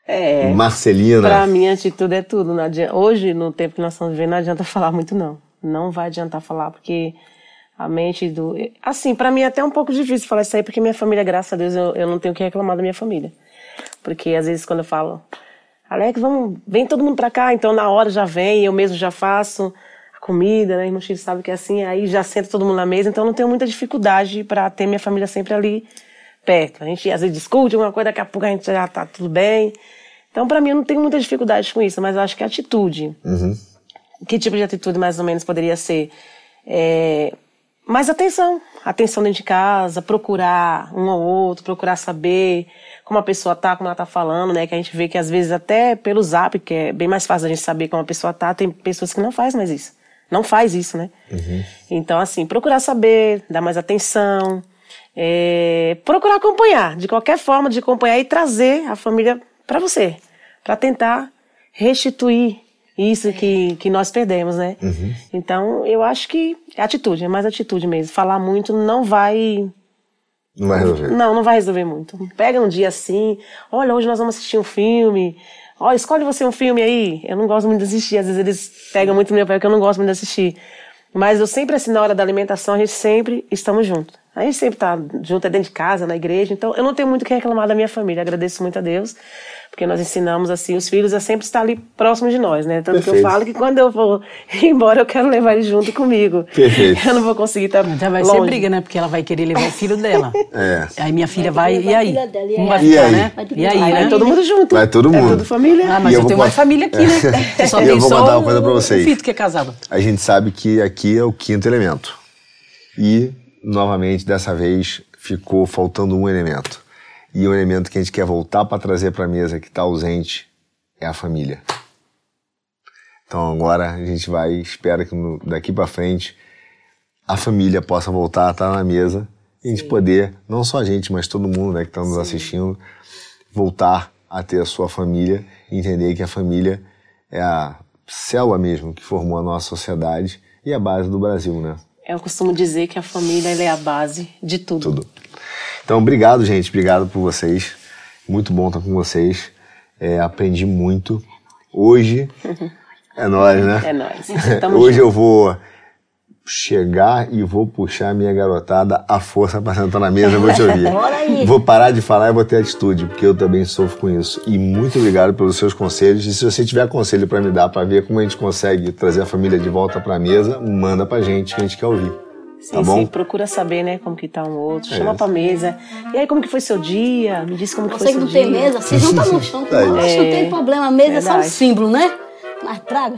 É, Marcelina. Pra mim, atitude é tudo. Hoje, no tempo que nós estamos vivendo, não adianta falar muito, não. Não vai adiantar falar, porque a mente do. Assim, para mim é até um pouco difícil falar isso aí, porque minha família, graças a Deus, eu, eu não tenho que reclamar da minha família. Porque às vezes quando eu falo, Alex, vamos, vem todo mundo pra cá, então na hora já vem, eu mesmo já faço comida, né? Irmão Chico sabe que é assim, aí já senta todo mundo na mesa, então eu não tenho muita dificuldade para ter minha família sempre ali perto. A gente às vezes discute alguma coisa, daqui a pouco a gente já tá tudo bem. Então, para mim, eu não tenho muita dificuldade com isso, mas eu acho que a atitude. Uhum que tipo de atitude mais ou menos poderia ser? É, mais atenção, atenção dentro de casa, procurar um ou outro, procurar saber como a pessoa tá, como ela tá falando, né? Que a gente vê que às vezes até pelo zap, que é bem mais fácil a gente saber como a pessoa tá, tem pessoas que não faz mais isso. Não faz isso, né? Uhum. Então, assim, procurar saber, dar mais atenção, é, procurar acompanhar, de qualquer forma de acompanhar e trazer a família para você, para tentar restituir isso que, que nós perdemos, né? Uhum. Então, eu acho que é atitude, é mais atitude mesmo. Falar muito não vai. Não vai resolver. Não, não vai resolver muito. Pega um dia assim, olha, hoje nós vamos assistir um filme. Olha, escolhe você um filme aí. Eu não gosto muito de assistir, às vezes eles pegam muito meu pé, porque eu não gosto muito de assistir. Mas eu sempre, assim, na hora da alimentação, a gente sempre estamos juntos. A gente sempre tá junto é dentro de casa, na igreja, então eu não tenho muito o que reclamar da minha família, agradeço muito a Deus, porque nós ensinamos assim os filhos a sempre estar ali próximo de nós, né? Tanto Perfeito. que eu falo que quando eu vou embora eu quero levar ele junto comigo. Perfeito. Eu não vou conseguir estar Então vai longe. ser briga, né? Porque ela vai querer levar o filho dela. É. Aí minha filha Vai vai, e aí? filha dela, e vai E ficar, aí? né? Vai E aí, Vai né? todo mundo junto. Vai todo É mundo. tudo família. Ah, mas E eu eu vou tenho mais contar- família aqui, né? Você só E tem eu vou só contar uma coisa pra vocês. O Fito que é casado. A gente sabe que aqui é o quinto elemento. E, novamente, dessa vez, ficou faltando um elemento. E o elemento que a gente quer voltar para trazer para a mesa que está ausente é a família. Então agora a gente vai, espera que no- daqui para frente a família possa voltar a estar na mesa e a gente poder, não só a gente, mas todo mundo né, que está nos assistindo, voltar a ter a sua família e entender que a família é a célula mesmo que formou a nossa sociedade e a base do Brasil, né? Eu costumo dizer que a família é a base de tudo. Tudo. Então, obrigado, gente. Obrigado por vocês. Muito bom estar com vocês. É, aprendi muito. Hoje é nós, né? É nóis. Tamo Hoje junto. eu vou chegar e vou puxar minha garotada à força para sentar na mesa, eu vou te ouvir. Vou parar de falar e vou ter atitude, porque eu também sofro com isso. E muito obrigado pelos seus conselhos. E se você tiver conselho para me dar para ver como a gente consegue trazer a família de volta para a mesa, manda pra gente que a gente quer ouvir. Sim, tá bom? sim, procura saber, né, como que tá um outro, chama É. pra mesa. E aí, como que foi seu dia? Me diz como que Você foi que seu não dia. tem mesa, vocês não estão no chão. Aí. Não, não tem problema, a mesa é só um símbolo, né? Mas traga.